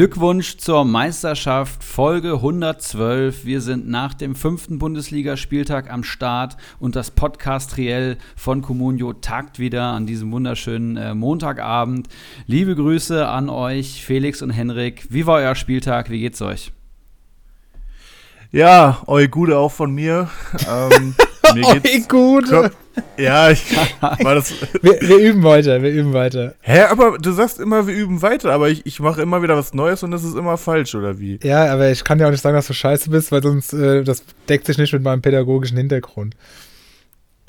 Glückwunsch zur Meisterschaft, Folge 112. Wir sind nach dem fünften Bundesligaspieltag am Start und das Podcast Triell von Comunio tagt wieder an diesem wunderschönen äh, Montagabend. Liebe Grüße an euch, Felix und Henrik. Wie war euer Spieltag? Wie geht's euch? Ja, eu Gude auch von mir. Ähm, mir geht's Gude. Ja, ich war das. wir, wir, üben weiter, wir üben weiter. Hä, aber du sagst immer, wir üben weiter, aber ich, ich mache immer wieder was Neues und das ist immer falsch, oder wie? Ja, aber ich kann ja auch nicht sagen, dass du scheiße bist, weil sonst äh, das deckt sich nicht mit meinem pädagogischen Hintergrund.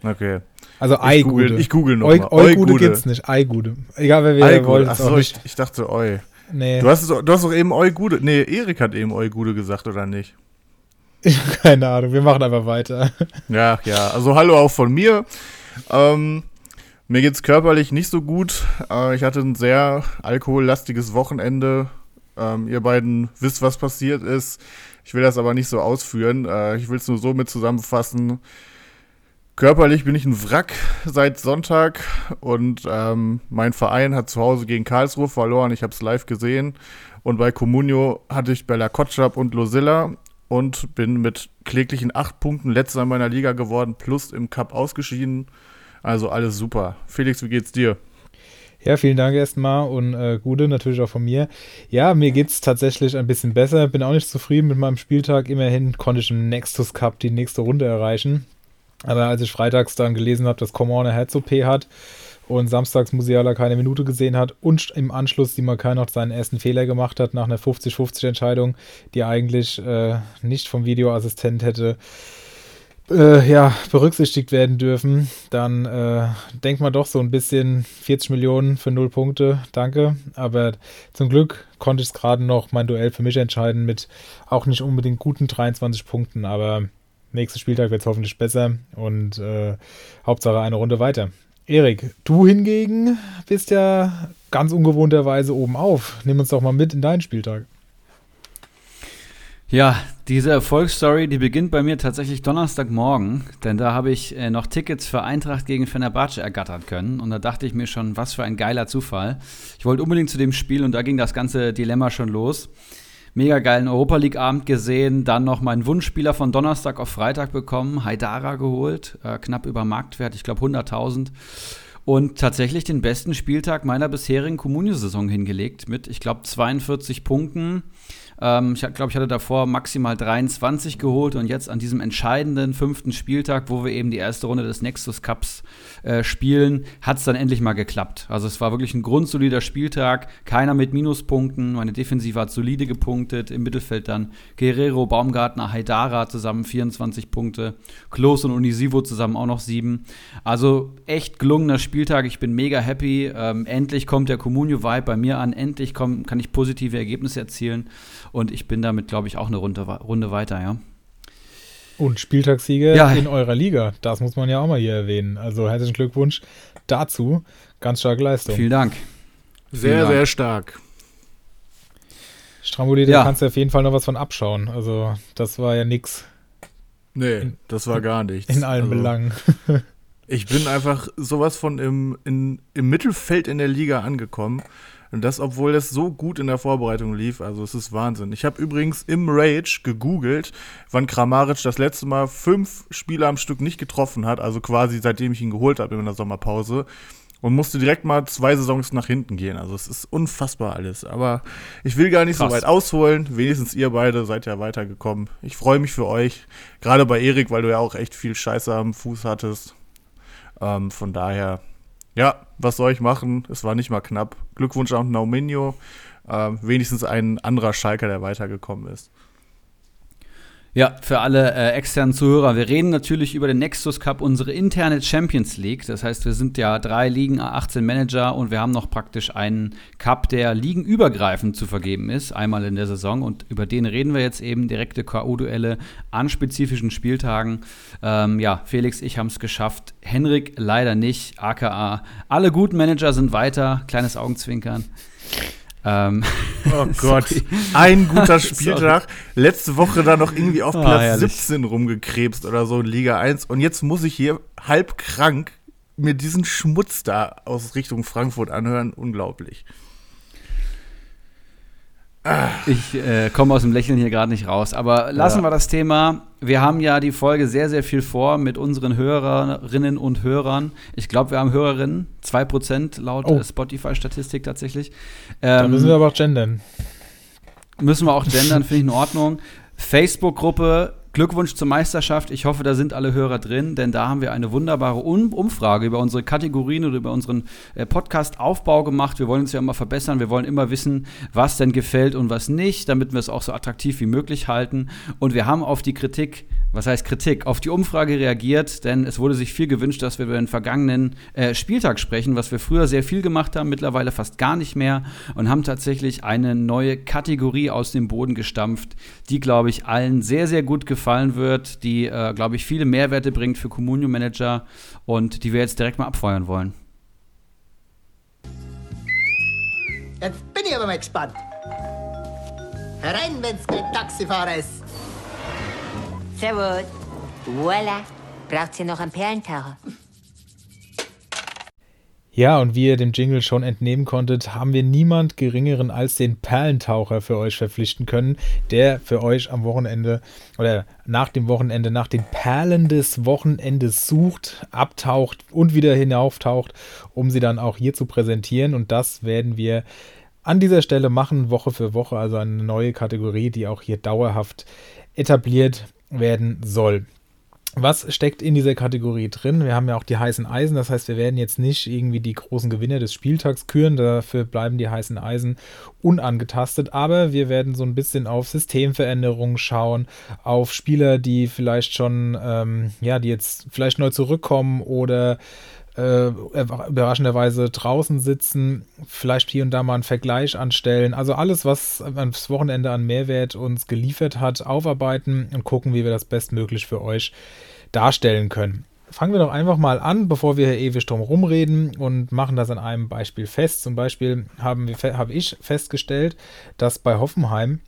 Okay. Also Eigude. Ich google noch Eu, mal. Eugude gibt's nicht, Eigude. Egal, wer wir wollen. Achso, ich, ich dachte Eu. Nee. Du hast, du hast doch eben Eugude. Nee, Erik hat eben Eugude gesagt, oder nicht? Keine Ahnung, wir machen einfach weiter. Ja, ja. Also hallo auch von mir. Ähm, mir geht's körperlich nicht so gut. Äh, ich hatte ein sehr alkohollastiges Wochenende. Ähm, ihr beiden wisst, was passiert ist. Ich will das aber nicht so ausführen. Äh, ich will es nur so mit zusammenfassen. Körperlich bin ich ein Wrack seit Sonntag und ähm, mein Verein hat zu Hause gegen Karlsruhe verloren. Ich habe es live gesehen. Und bei Comunio hatte ich Bella Kotschap und Losilla und bin mit kläglichen acht Punkten letzter in meiner Liga geworden, plus im Cup ausgeschieden. Also alles super. Felix, wie geht's dir? Ja, vielen Dank erstmal und äh, Gute natürlich auch von mir. Ja, mir geht's tatsächlich ein bisschen besser. Bin auch nicht zufrieden mit meinem Spieltag. Immerhin konnte ich im Nexus Cup die nächste Runde erreichen. Aber als ich freitags dann gelesen habe, dass Common eine Herz-OP hat, und samstags Musiala keine Minute gesehen hat und im Anschluss die Makai noch seinen ersten Fehler gemacht hat nach einer 50-50 Entscheidung, die eigentlich äh, nicht vom Videoassistent hätte äh, ja, berücksichtigt werden dürfen, dann äh, denkt man doch so ein bisschen 40 Millionen für null Punkte, danke. Aber zum Glück konnte ich es gerade noch mein Duell für mich entscheiden mit auch nicht unbedingt guten 23 Punkten, aber nächster Spieltag wird es hoffentlich besser und äh, Hauptsache eine Runde weiter. Erik, du hingegen bist ja ganz ungewohnterweise oben auf. Nimm uns doch mal mit in deinen Spieltag. Ja, diese Erfolgsstory, die beginnt bei mir tatsächlich Donnerstagmorgen, denn da habe ich äh, noch Tickets für Eintracht gegen Fenerbahce ergattern können und da dachte ich mir schon, was für ein geiler Zufall. Ich wollte unbedingt zu dem Spiel und da ging das ganze Dilemma schon los mega geilen Europa League-Abend gesehen, dann noch meinen Wunschspieler von Donnerstag auf Freitag bekommen, Haidara geholt, äh, knapp über Marktwert, ich glaube 100.000. Und tatsächlich den besten Spieltag meiner bisherigen Comunio-Saison hingelegt mit, ich glaube, 42 Punkten. Ähm, ich glaube, ich hatte davor maximal 23 geholt und jetzt an diesem entscheidenden fünften Spieltag, wo wir eben die erste Runde des Nexus Cups äh, spielen, hat es dann endlich mal geklappt. Also es war wirklich ein grundsolider Spieltag, keiner mit Minuspunkten. Meine Defensive hat solide gepunktet. Im Mittelfeld dann Guerrero, Baumgartner, Haidara zusammen 24 Punkte. Klos und Unisivo zusammen auch noch sieben. Also echt gelungener Spieltag. Ich bin mega happy. Ähm, endlich kommt der Comunio-Vibe bei mir an. Endlich komm, kann ich positive Ergebnisse erzielen. Und ich bin damit, glaube ich, auch eine Runde, Runde weiter, ja. Und Spieltagssieger ja. in eurer Liga. Das muss man ja auch mal hier erwähnen. Also herzlichen Glückwunsch dazu. Ganz starke Leistung. Vielen Dank. Sehr, Vielen Dank. sehr stark. Stramboli, ja. da kannst du auf jeden Fall noch was von abschauen. Also, das war ja nix. Nee, in, das war gar nichts. In allen also, Belangen. ich bin einfach sowas von im, in, im Mittelfeld in der Liga angekommen. Und das, obwohl es so gut in der Vorbereitung lief. Also es ist Wahnsinn. Ich habe übrigens im Rage gegoogelt, wann Kramaric das letzte Mal fünf Spiele am Stück nicht getroffen hat. Also quasi seitdem ich ihn geholt habe in der Sommerpause. Und musste direkt mal zwei Saisons nach hinten gehen. Also es ist unfassbar alles. Aber ich will gar nicht Krass. so weit ausholen. Wenigstens ihr beide seid ja weitergekommen. Ich freue mich für euch. Gerade bei Erik, weil du ja auch echt viel Scheiße am Fuß hattest. Ähm, von daher ja, was soll ich machen? Es war nicht mal knapp. Glückwunsch auch Nauminho. Äh, wenigstens ein anderer Schalker, der weitergekommen ist. Ja, für alle äh, externen Zuhörer, wir reden natürlich über den Nexus Cup, unsere interne Champions League. Das heißt, wir sind ja drei Ligen, 18 Manager und wir haben noch praktisch einen Cup, der ligenübergreifend zu vergeben ist, einmal in der Saison. Und über den reden wir jetzt eben, direkte K.O.-Duelle an spezifischen Spieltagen. Ähm, ja, Felix, ich haben es geschafft. Henrik leider nicht, aka alle guten Manager sind weiter. Kleines Augenzwinkern. Ähm, oh Gott, ein guter Spieltag. Letzte Woche da noch irgendwie auf ah, Platz oh, 17 rumgekrebst oder so in Liga 1. Und jetzt muss ich hier halb krank mir diesen Schmutz da aus Richtung Frankfurt anhören. Unglaublich. Ich äh, komme aus dem Lächeln hier gerade nicht raus. Aber lassen ja. wir das Thema. Wir haben ja die Folge sehr, sehr viel vor mit unseren Hörerinnen und Hörern. Ich glaube, wir haben Hörerinnen, 2% laut oh. Spotify-Statistik tatsächlich. Ähm, da müssen wir aber auch gendern. Müssen wir auch gendern, finde ich in Ordnung. Facebook-Gruppe Glückwunsch zur Meisterschaft. Ich hoffe, da sind alle Hörer drin, denn da haben wir eine wunderbare um Umfrage über unsere Kategorien oder über unseren äh, Podcast-Aufbau gemacht. Wir wollen uns ja immer verbessern. Wir wollen immer wissen, was denn gefällt und was nicht, damit wir es auch so attraktiv wie möglich halten. Und wir haben auf die Kritik was heißt Kritik, auf die Umfrage reagiert, denn es wurde sich viel gewünscht, dass wir über den vergangenen äh, Spieltag sprechen, was wir früher sehr viel gemacht haben, mittlerweile fast gar nicht mehr und haben tatsächlich eine neue Kategorie aus dem Boden gestampft, die, glaube ich, allen sehr, sehr gut gefallen wird, die, äh, glaube ich, viele Mehrwerte bringt für Communio Manager und die wir jetzt direkt mal abfeuern wollen. Jetzt bin ich aber mal gespannt. Herein, wenn's kein Taxifahrer ist. Servus. Voila. Braucht ihr noch einen Perlentaucher? Ja, und wie ihr dem Jingle schon entnehmen konntet, haben wir niemand geringeren als den Perlentaucher für euch verpflichten können, der für euch am Wochenende oder nach dem Wochenende nach den Perlen des Wochenendes sucht, abtaucht und wieder hinauftaucht, um sie dann auch hier zu präsentieren. Und das werden wir an dieser Stelle machen, Woche für Woche, also eine neue Kategorie, die auch hier dauerhaft etabliert werden soll. Was steckt in dieser Kategorie drin? Wir haben ja auch die heißen Eisen, das heißt, wir werden jetzt nicht irgendwie die großen Gewinner des Spieltags küren, dafür bleiben die heißen Eisen unangetastet, aber wir werden so ein bisschen auf Systemveränderungen schauen, auf Spieler, die vielleicht schon, ähm, ja, die jetzt vielleicht neu zurückkommen oder äh, überraschenderweise draußen sitzen, vielleicht hier und da mal einen Vergleich anstellen. Also alles, was das Wochenende an Mehrwert uns geliefert hat, aufarbeiten und gucken, wie wir das bestmöglich für euch darstellen können. Fangen wir doch einfach mal an, bevor wir hier ewig drum rumreden und machen das an einem Beispiel fest. Zum Beispiel habe ich festgestellt, dass bei Hoffenheim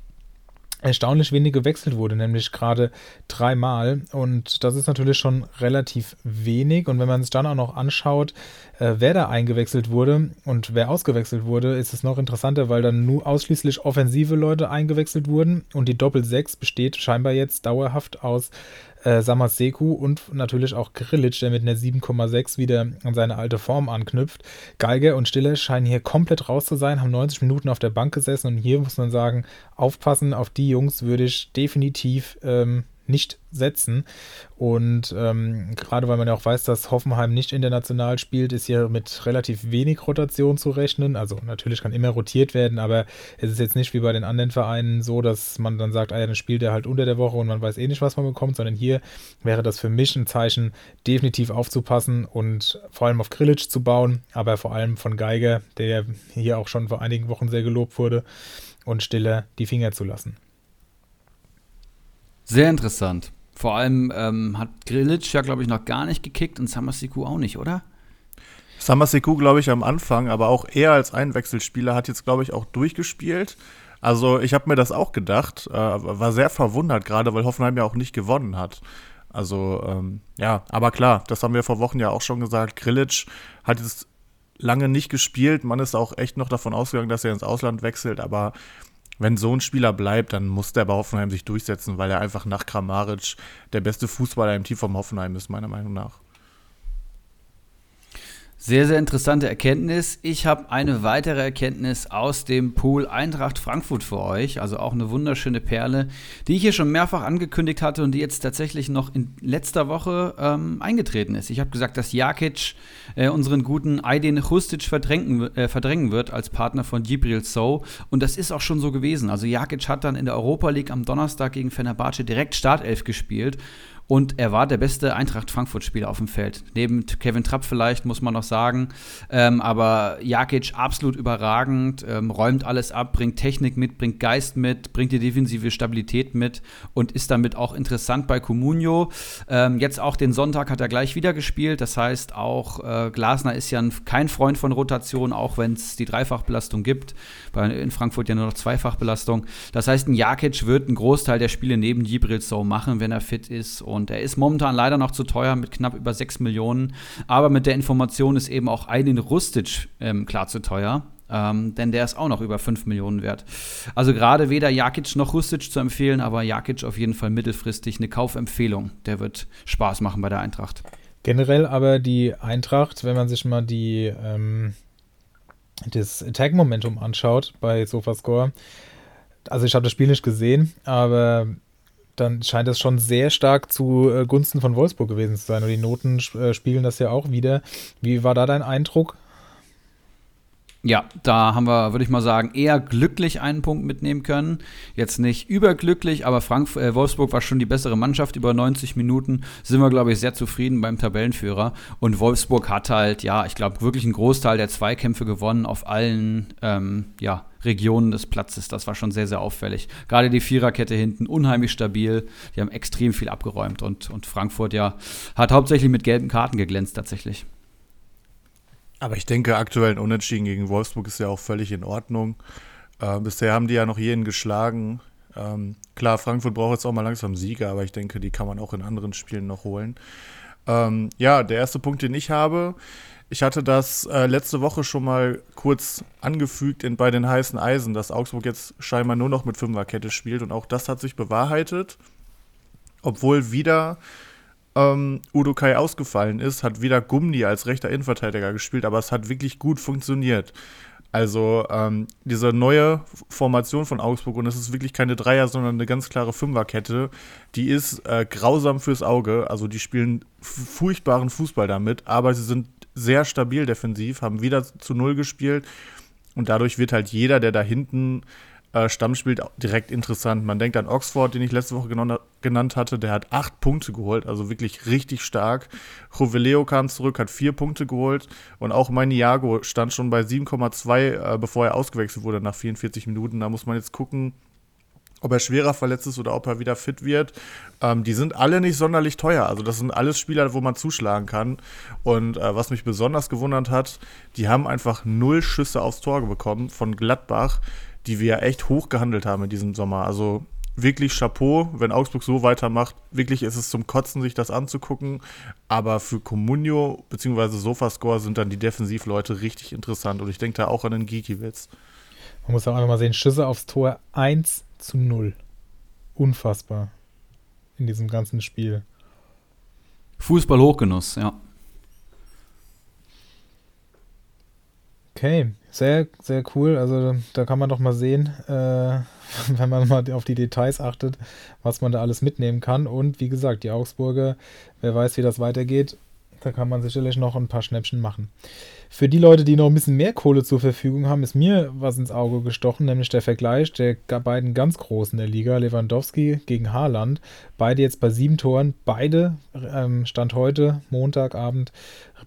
erstaunlich wenig gewechselt wurde, nämlich gerade dreimal. Und das ist natürlich schon relativ wenig. Und wenn man sich dann auch noch anschaut, äh, wer da eingewechselt wurde und wer ausgewechselt wurde, ist es noch interessanter, weil dann nur ausschließlich offensive Leute eingewechselt wurden. Und die Doppel-6 besteht scheinbar jetzt dauerhaft aus äh, Samaseku und natürlich auch Grilic, der mit einer 7,6 wieder an seine alte Form anknüpft. Geiger und Stille scheinen hier komplett raus zu sein, haben 90 Minuten auf der Bank gesessen und hier muss man sagen, aufpassen, auf die Jungs würde ich definitiv ähm, nicht setzen. Und ähm, gerade weil man ja auch weiß, dass Hoffenheim nicht international spielt, ist hier mit relativ wenig Rotation zu rechnen. Also natürlich kann immer rotiert werden, aber es ist jetzt nicht wie bei den anderen Vereinen so, dass man dann sagt, ah ja, dann spielt er halt unter der Woche und man weiß eh nicht, was man bekommt, sondern hier wäre das für mich ein Zeichen, definitiv aufzupassen und vor allem auf Grillitsch zu bauen, aber vor allem von Geiger, der hier auch schon vor einigen Wochen sehr gelobt wurde, und Stiller die Finger zu lassen. Sehr interessant. Vor allem ähm, hat Grilic ja, glaube ich, noch gar nicht gekickt und Samasiku auch nicht, oder? Samasiku, glaube ich, am Anfang, aber auch er als Einwechselspieler hat jetzt, glaube ich, auch durchgespielt. Also ich habe mir das auch gedacht, äh, war sehr verwundert, gerade weil Hoffenheim ja auch nicht gewonnen hat. Also ähm, ja, aber klar, das haben wir vor Wochen ja auch schon gesagt. Grilic hat jetzt lange nicht gespielt. Man ist auch echt noch davon ausgegangen, dass er ins Ausland wechselt, aber wenn so ein Spieler bleibt, dann muss der bei Hoffenheim sich durchsetzen, weil er einfach nach Kramaric der beste Fußballer im Team vom Hoffenheim ist, meiner Meinung nach. Sehr, sehr interessante Erkenntnis. Ich habe eine weitere Erkenntnis aus dem Pool Eintracht Frankfurt für euch. Also auch eine wunderschöne Perle, die ich hier schon mehrfach angekündigt hatte und die jetzt tatsächlich noch in letzter Woche ähm, eingetreten ist. Ich habe gesagt, dass Jakic äh, unseren guten Aydin Hustic verdrängen, äh, verdrängen wird als Partner von Gibril So. Und das ist auch schon so gewesen. Also Jakic hat dann in der Europa League am Donnerstag gegen Fenerbahce direkt Startelf gespielt. Und er war der beste Eintracht Frankfurt-Spieler auf dem Feld. Neben Kevin Trapp vielleicht, muss man noch sagen. Ähm, aber Jakic absolut überragend, ähm, räumt alles ab, bringt Technik mit, bringt Geist mit, bringt die defensive Stabilität mit und ist damit auch interessant bei Comunio. Ähm, jetzt auch den Sonntag hat er gleich wieder gespielt. Das heißt, auch äh, Glasner ist ja ein, kein Freund von Rotation, auch wenn es die Dreifachbelastung gibt. Bei, in Frankfurt ja nur noch Zweifachbelastung. Das heißt, ein Jakic wird einen Großteil der Spiele neben Gibril So machen, wenn er fit ist. Und er ist momentan leider noch zu teuer mit knapp über 6 Millionen. Aber mit der Information ist eben auch Aydin Rustic ähm, klar zu teuer. ähm, denn der ist auch noch über 5 Millionen wert. Also gerade weder Jakic noch Rustic zu empfehlen, aber Jakic auf jeden Fall mittelfristig eine Kaufempfehlung. Der wird Spaß machen bei der Eintracht. Generell aber die Eintracht, wenn man sich mal die ähm, das Attack-Momentum anschaut bei SofaScore, also ich habe das Spiel nicht gesehen, aber dann scheint es schon sehr stark zu äh, Gunsten von Wolfsburg gewesen zu sein. Und die Noten äh, spiegeln das ja auch wieder. Wie war da dein Eindruck? Ja, da haben wir, würde ich mal sagen, eher glücklich einen Punkt mitnehmen können. Jetzt nicht überglücklich, aber Frank äh, Wolfsburg war schon die bessere Mannschaft. Über 90 Minuten sind wir, glaube ich, sehr zufrieden beim Tabellenführer. Und Wolfsburg hat halt, ja, ich glaube, wirklich einen Großteil der Zweikämpfe gewonnen auf allen, ähm, ja, Regionen des Platzes. Das war schon sehr, sehr auffällig. Gerade die Viererkette hinten unheimlich stabil. Die haben extrem viel abgeräumt und, und Frankfurt ja hat hauptsächlich mit gelben Karten geglänzt tatsächlich. Aber ich denke, aktuell ein Unentschieden gegen Wolfsburg ist ja auch völlig in Ordnung. Äh, bisher haben die ja noch jeden geschlagen. Ähm, klar, Frankfurt braucht jetzt auch mal langsam Sieger, aber ich denke, die kann man auch in anderen Spielen noch holen. Ähm, ja, der erste Punkt, den ich habe, ich hatte das äh, letzte Woche schon mal kurz angefügt in, bei den heißen Eisen, dass Augsburg jetzt scheinbar nur noch mit Fünferkette spielt und auch das hat sich bewahrheitet. Obwohl wieder ähm, Udo Kai ausgefallen ist, hat wieder Gumni als rechter Innenverteidiger gespielt, aber es hat wirklich gut funktioniert. Also ähm, diese neue Formation von Augsburg, und es ist wirklich keine Dreier, sondern eine ganz klare Fünferkette, die ist äh, grausam fürs Auge. Also die spielen furchtbaren Fußball damit, aber sie sind sehr stabil defensiv, haben wieder zu Null gespielt und dadurch wird halt jeder, der da hinten äh, Stamm direkt interessant. Man denkt an Oxford, den ich letzte Woche genannt hatte, der hat acht Punkte geholt, also wirklich richtig stark. Joveleo kam zurück, hat vier Punkte geholt und auch Maniago stand schon bei 7,2, äh, bevor er ausgewechselt wurde nach 44 Minuten. Da muss man jetzt gucken, ob er schwerer verletzt ist oder ob er wieder fit wird. Ähm, die sind alle nicht sonderlich teuer. Also das sind alles Spieler, wo man zuschlagen kann. Und äh, was mich besonders gewundert hat, die haben einfach null Schüsse aufs Tor bekommen von Gladbach die wir ja echt hoch gehandelt haben in diesem Sommer. Also wirklich Chapeau, wenn Augsburg so weitermacht. Wirklich ist es zum Kotzen, sich das anzugucken. Aber für Comunio bzw. Sofascore sind dann die Defensivleute richtig interessant. Und ich denke da auch an den Geekiewitz. Man muss auch einfach mal sehen, Schüsse aufs Tor 1 zu 0. Unfassbar. In diesem ganzen Spiel. Fußball Hochgenuss, ja. Okay, sehr, sehr cool. Also da kann man doch mal sehen, äh, wenn man mal auf die Details achtet, was man da alles mitnehmen kann. Und wie gesagt, die Augsburger, wer weiß, wie das weitergeht, da kann man sicherlich noch ein paar Schnäppchen machen. Für die Leute, die noch ein bisschen mehr Kohle zur Verfügung haben, ist mir was ins Auge gestochen, nämlich der Vergleich der beiden ganz Großen der Liga, Lewandowski gegen Haaland. Beide jetzt bei sieben Toren, beide ähm, Stand heute, Montagabend,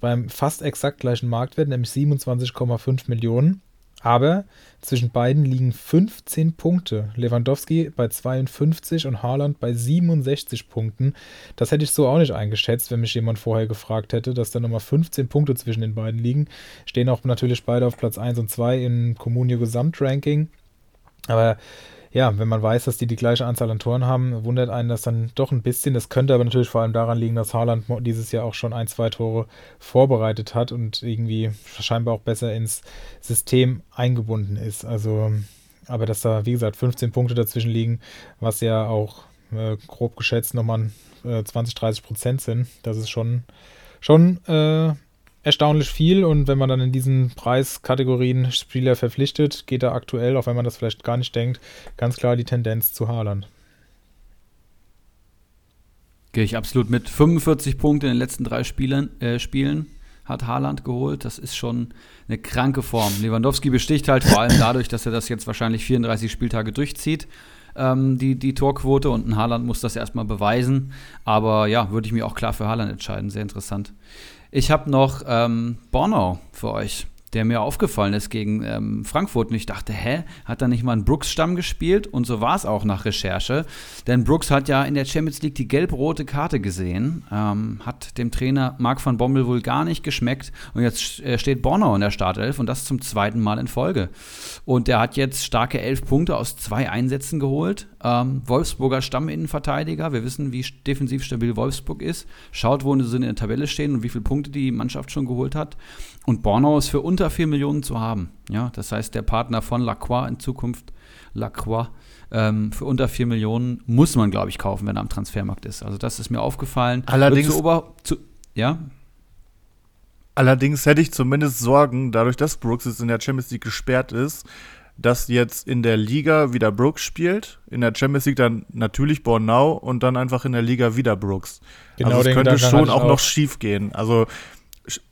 beim fast exakt gleichen Marktwert, nämlich 27,5 Millionen. Aber zwischen beiden liegen 15 Punkte. Lewandowski bei 52 und Haaland bei 67 Punkten. Das hätte ich so auch nicht eingeschätzt, wenn mich jemand vorher gefragt hätte, dass da nochmal 15 Punkte zwischen den beiden liegen. Stehen auch natürlich beide auf Platz 1 und 2 im Comunio Gesamtranking. Aber ja, wenn man weiß, dass die die gleiche Anzahl an Toren haben, wundert einen das dann doch ein bisschen. Das könnte aber natürlich vor allem daran liegen, dass Haaland dieses Jahr auch schon ein, zwei Tore vorbereitet hat und irgendwie scheinbar auch besser ins System eingebunden ist. Also, aber dass da, wie gesagt, 15 Punkte dazwischen liegen, was ja auch äh, grob geschätzt nochmal äh, 20, 30 Prozent sind, das ist schon, schon äh, erstaunlich viel und wenn man dann in diesen Preiskategorien Spieler verpflichtet, geht da aktuell, auch wenn man das vielleicht gar nicht denkt, ganz klar die Tendenz zu Haaland. Gehe ich absolut mit. 45 Punkte in den letzten drei Spielen, äh, Spielen hat Haaland geholt. Das ist schon eine kranke Form. Lewandowski besticht halt vor allem dadurch, dass er das jetzt wahrscheinlich 34 Spieltage durchzieht, ähm, die, die Torquote. Und ein Haaland muss das erstmal beweisen. Aber ja, würde ich mich auch klar für Haaland entscheiden. Sehr interessant. Ich habe noch ähm, Bornau für euch der mir aufgefallen ist gegen ähm, Frankfurt. Und ich dachte, hä, hat da nicht mal ein Brooks-Stamm gespielt? Und so war es auch nach Recherche. Denn Brooks hat ja in der Champions League die gelb-rote Karte gesehen, ähm, hat dem Trainer Marc van Bommel wohl gar nicht geschmeckt. Und jetzt äh, steht Bornau in der Startelf und das zum zweiten Mal in Folge. Und der hat jetzt starke elf Punkte aus zwei Einsätzen geholt. Ähm, Wolfsburger Stamminnenverteidiger. Wir wissen, wie defensiv stabil Wolfsburg ist. Schaut, wo sie in der Tabelle stehen und wie viele Punkte die Mannschaft schon geholt hat. Und Bornau ist für unter 4 Millionen zu haben. Ja, das heißt, der Partner von Lacroix in Zukunft, Lacroix, ähm, für unter 4 Millionen muss man, glaube ich, kaufen, wenn er am Transfermarkt ist. Also das ist mir aufgefallen. Allerdings, zu Ober, zu, ja, allerdings hätte ich zumindest Sorgen, dadurch, dass Brooks jetzt in der Champions League gesperrt ist, dass jetzt in der Liga wieder Brooks spielt, in der Champions League dann natürlich Bornau und dann einfach in der Liga wieder Brooks. Genau also es könnte Gedanken schon auch, auch. noch schief gehen. Also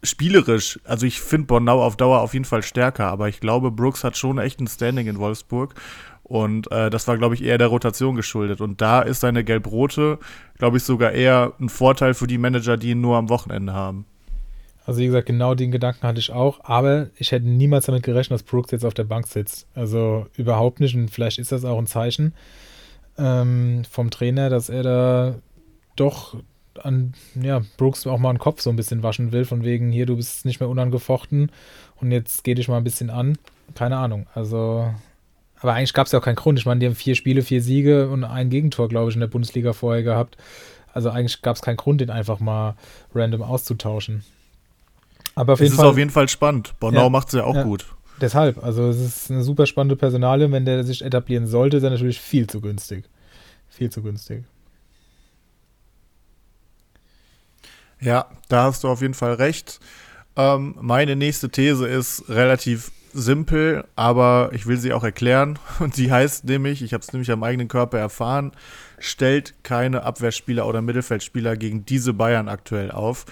spielerisch, also ich finde Bornau auf Dauer auf jeden Fall stärker, aber ich glaube, Brooks hat schon echt ein Standing in Wolfsburg. Und äh, das war, glaube ich, eher der Rotation geschuldet. Und da ist seine Gelb-Rote, glaube ich, sogar eher ein Vorteil für die Manager, die ihn nur am Wochenende haben. Also wie gesagt, genau den Gedanken hatte ich auch, aber ich hätte niemals damit gerechnet, dass Brooks jetzt auf der Bank sitzt. Also überhaupt nicht und vielleicht ist das auch ein Zeichen ähm, vom Trainer, dass er da doch an ja, Brooks auch mal den Kopf so ein bisschen waschen will, von wegen hier, du bist nicht mehr unangefochten und jetzt geh dich mal ein bisschen an. Keine Ahnung, also aber eigentlich gab es ja auch keinen Grund. Ich meine, die haben vier Spiele, vier Siege und ein Gegentor, glaube ich, in der Bundesliga vorher gehabt. Also eigentlich gab es keinen Grund, den einfach mal random auszutauschen. Aber auf Es jeden ist Fall. auf jeden Fall spannend. Bornau Ja. macht es ja auch Ja. gut. Deshalb, also es ist eine super spannende Personalie. Wenn der sich etablieren sollte, ist er natürlich viel zu günstig. Viel zu günstig. Ja, da hast du auf jeden Fall recht. Ähm, meine nächste These ist relativ simpel, aber ich will sie auch erklären. Und sie heißt nämlich, ich habe es nämlich am eigenen Körper erfahren, stellt keine Abwehrspieler oder Mittelfeldspieler gegen diese Bayern aktuell auf.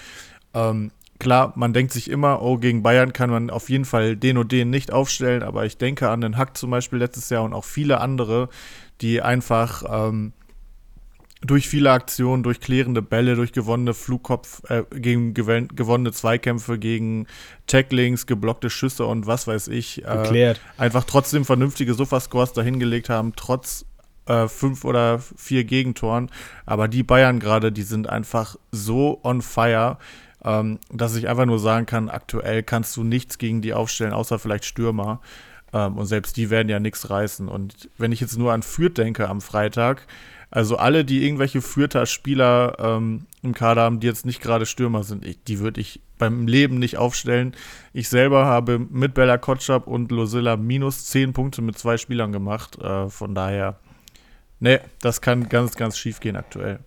Ähm, klar, man denkt sich immer, oh, gegen Bayern kann man auf jeden Fall den und den nicht aufstellen, aber ich denke an den Hack zum Beispiel letztes Jahr und auch viele andere, die einfach ähm, durch viele Aktionen, durch klärende Bälle, durch gewonnene Flugkopf, äh, gegen gewonnene Zweikämpfe, gegen Tacklings, geblockte Schüsse und was weiß ich, äh, einfach trotzdem vernünftige Sofa-Scores dahingelegt haben, trotz äh, fünf oder vier Gegentoren. Aber die Bayern gerade, die sind einfach so on fire, ähm, dass ich einfach nur sagen kann, aktuell kannst du nichts gegen die aufstellen, außer vielleicht Stürmer. Ähm, und selbst die werden ja nichts reißen. Und wenn ich jetzt nur an Fürth denke am Freitag, also alle, die irgendwelche Fürther Spieler ähm, im Kader haben, die jetzt nicht gerade Stürmer sind, ich, die würde ich beim Leben nicht aufstellen. Ich selber habe mit Bella Kotschap und Losilla minus 10 Punkte mit zwei Spielern gemacht. Äh, von daher, ne, das kann ganz, ganz schief gehen aktuell.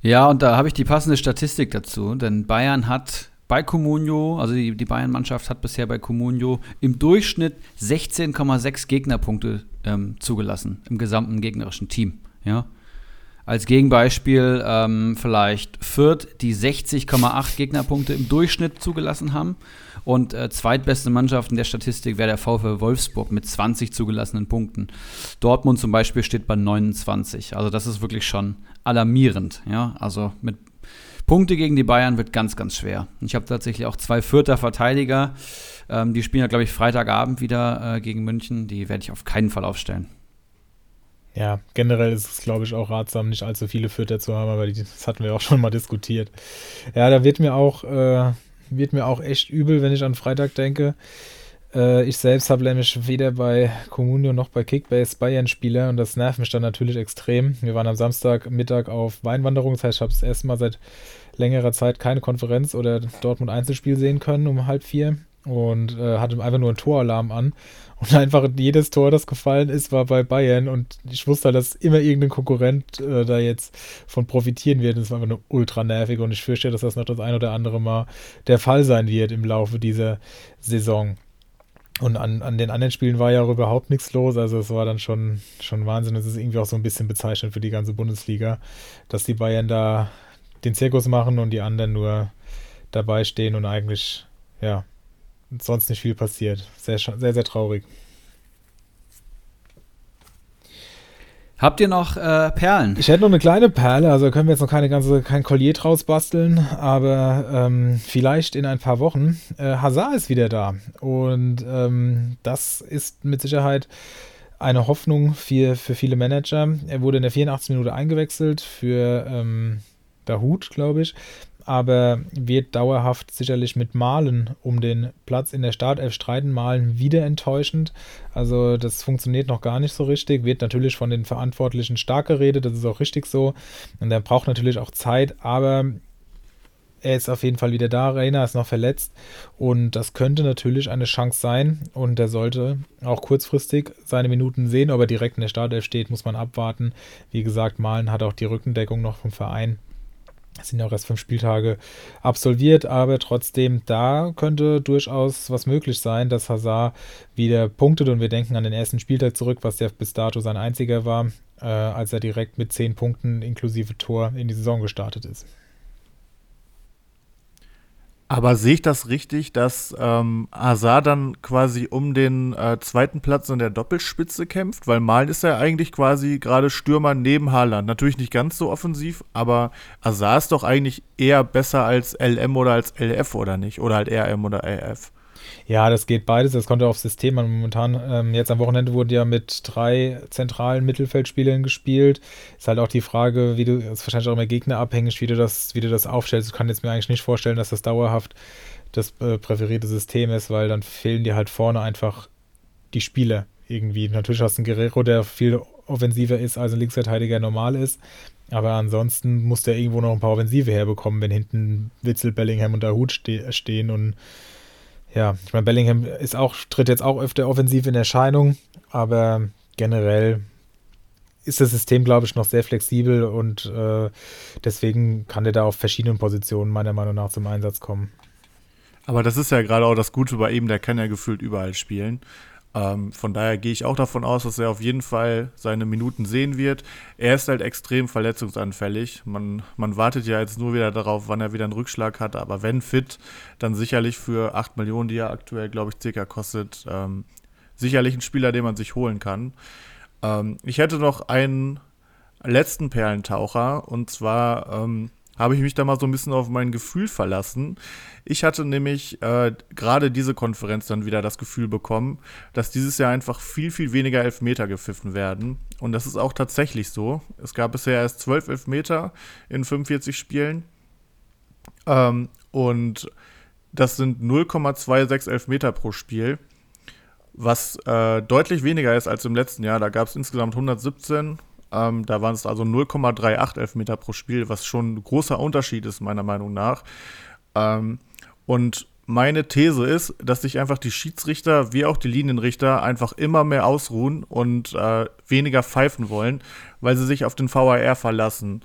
Ja, und da habe ich die passende Statistik dazu, denn Bayern hat bei Comunio, also die, die Bayern-Mannschaft hat bisher bei Comunio im Durchschnitt 16,6 Gegnerpunkte ähm, zugelassen im gesamten gegnerischen Team. Ja. Als Gegenbeispiel ähm, vielleicht Fürth, die 60,8 Gegnerpunkte im Durchschnitt zugelassen haben. Und äh, zweitbeste Mannschaft in der Statistik wäre der VfL Wolfsburg mit 20 zugelassenen Punkten. Dortmund zum Beispiel steht bei 29. Also das ist wirklich schon alarmierend. Ja, also mit Punkte gegen die Bayern wird ganz, ganz schwer. Ich habe tatsächlich auch zwei Vierter Verteidiger. Ähm, die spielen ja, glaube ich, Freitagabend wieder äh, gegen München. Die werde ich auf keinen Fall aufstellen. Ja, generell ist es, glaube ich, auch ratsam, nicht allzu viele Fütter zu haben, aber die, das hatten wir auch schon mal diskutiert. Ja, da wird mir auch, äh, wird mir auch echt übel, wenn ich an Freitag denke. Äh, ich selbst habe nämlich weder bei Comunio noch bei Kickbase Bayern-Spieler und das nervt mich dann natürlich extrem. Wir waren am Samstagmittag auf Weinwanderung, das heißt, ich habe das erste Mal seit längerer Zeit keine Konferenz oder Dortmund Einzelspiel sehen können um halb vier und äh, hatte einfach nur einen Toralarm an. Und einfach jedes Tor, das gefallen ist, war bei Bayern. Und ich wusste halt, dass immer irgendein Konkurrent äh, da jetzt von profitieren wird. Es war einfach nur ultra nervig. Und ich fürchte, dass das noch das ein oder andere Mal der Fall sein wird im Laufe dieser Saison. Und an, an den anderen Spielen war ja auch überhaupt nichts los. Also es war dann schon, schon Wahnsinn. Es ist irgendwie auch so ein bisschen bezeichnend für die ganze Bundesliga, dass die Bayern da den Zirkus machen und die anderen nur dabei stehen und eigentlich, ja, sonst nicht viel passiert. Sehr, sehr, sehr traurig. Habt ihr noch äh, Perlen? Ich hätte noch eine kleine Perle, also können wir jetzt noch keine ganze, kein Collier draus basteln, aber ähm, vielleicht in ein paar Wochen. Äh, Hazard ist wieder da und ähm, das ist mit Sicherheit eine Hoffnung für, für viele Manager. Er wurde in der 84. Minute eingewechselt für ähm, Dahut, glaube ich, aber wird dauerhaft sicherlich mit Malen um den Platz in der Startelf streiten. Malen wieder enttäuschend. Also das funktioniert noch gar nicht so richtig. Wird natürlich von den Verantwortlichen stark geredet, das ist auch richtig so. Und er braucht natürlich auch Zeit, aber er ist auf jeden Fall wieder da. Reina ist noch verletzt und das könnte natürlich eine Chance sein und er sollte auch kurzfristig seine Minuten sehen. Ob er direkt in der Startelf steht, muss man abwarten. Wie gesagt, Malen hat auch die Rückendeckung noch vom Verein. Es sind ja auch erst fünf Spieltage absolviert, aber trotzdem, da könnte durchaus was möglich sein, dass Hazard wieder punktet und wir denken an den ersten Spieltag zurück, was ja bis dato sein einziger war, äh, als er direkt mit zehn Punkten inklusive Tor in die Saison gestartet ist. Aber sehe ich das richtig, dass ähm, Hazard dann quasi um den äh, zweiten Platz in der Doppelspitze kämpft? Weil Malen ist ja eigentlich quasi gerade Stürmer neben Haaland. Natürlich nicht ganz so offensiv, aber Hazard ist doch eigentlich eher besser als LM oder als LF oder nicht? Oder halt RM oder LF. Ja, das geht beides. Das kommt ja aufs System an. Momentan, ähm, jetzt am Wochenende wurde ja mit drei zentralen Mittelfeldspielern gespielt. Ist halt auch die Frage, wie du, ist wahrscheinlich auch immer gegnerabhängig, wie du das, wie du das aufstellst. Ich kann jetzt mir eigentlich nicht vorstellen, dass das dauerhaft das äh, präferierte System ist, weil dann fehlen dir halt vorne einfach die Spieler irgendwie. Natürlich hast du einen Guerrero, der viel offensiver ist, als ein Linksverteidiger normal ist. Aber ansonsten muss der irgendwo noch ein paar Offensive herbekommen, wenn hinten Witzel, Bellingham und Dahut ste stehen und ja, ich meine, Bellingham ist auch, tritt jetzt auch öfter offensiv in Erscheinung, aber generell ist das System, glaube ich, noch sehr flexibel und äh, deswegen kann der da auf verschiedenen Positionen meiner Meinung nach zum Einsatz kommen. Aber das ist ja gerade auch das Gute bei ihm, der kann ja gefühlt überall spielen. Ähm, von daher gehe ich auch davon aus, dass er auf jeden Fall seine Minuten sehen wird. Er ist halt extrem verletzungsanfällig. Man, man wartet ja jetzt nur wieder darauf, wann er wieder einen Rückschlag hat. Aber wenn fit, dann sicherlich für 8 Millionen, die er aktuell, glaube ich, circa kostet, ähm, sicherlich ein Spieler, den man sich holen kann. Ähm, ich hätte noch einen letzten Perlentaucher und zwar ähm, habe ich mich da mal so ein bisschen auf mein Gefühl verlassen. Ich hatte nämlich äh, gerade diese Konferenz dann wieder das Gefühl bekommen, dass dieses Jahr einfach viel, viel weniger Elfmeter gepfiffen werden. Und das ist auch tatsächlich so. Es gab bisher erst zwölf Elfmeter in 45 Spielen. Ähm, und das sind 0,26 Elfmeter pro Spiel, was äh, deutlich weniger ist als im letzten Jahr. Da gab es insgesamt 117 ähm, da waren es also 0,38 Elfmeter pro Spiel, was schon ein großer Unterschied ist, meiner Meinung nach. Ähm, und meine These ist, dass sich einfach die Schiedsrichter wie auch die Linienrichter einfach immer mehr ausruhen und äh, weniger pfeifen wollen, weil sie sich auf den VAR verlassen.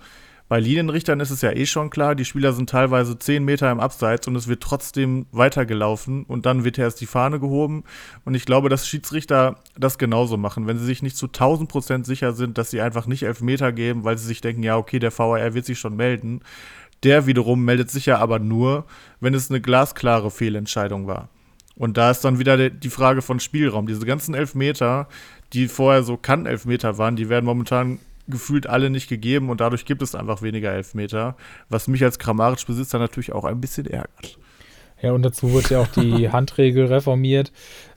Bei Linienrichtern ist es ja eh schon klar, die Spieler sind teilweise 10 Meter im Abseits und es wird trotzdem weitergelaufen und dann wird erst die Fahne gehoben. Und ich glaube, dass Schiedsrichter das genauso machen. Wenn sie sich nicht zu 1000 Prozent sicher sind, dass sie einfach nicht Elfmeter geben, weil sie sich denken, ja, okay, der VAR wird sich schon melden. Der wiederum meldet sich ja aber nur, wenn es eine glasklare Fehlentscheidung war. Und da ist dann wieder die Frage von Spielraum. Diese ganzen Elfmeter, die vorher so Kann-Elfmeter waren, die werden momentan gefühlt alle nicht gegeben und dadurch gibt es einfach weniger Elfmeter, was mich als Kramaric-Besitzer natürlich auch ein bisschen ärgert. Ja, und dazu wurde ja auch die Handregel reformiert.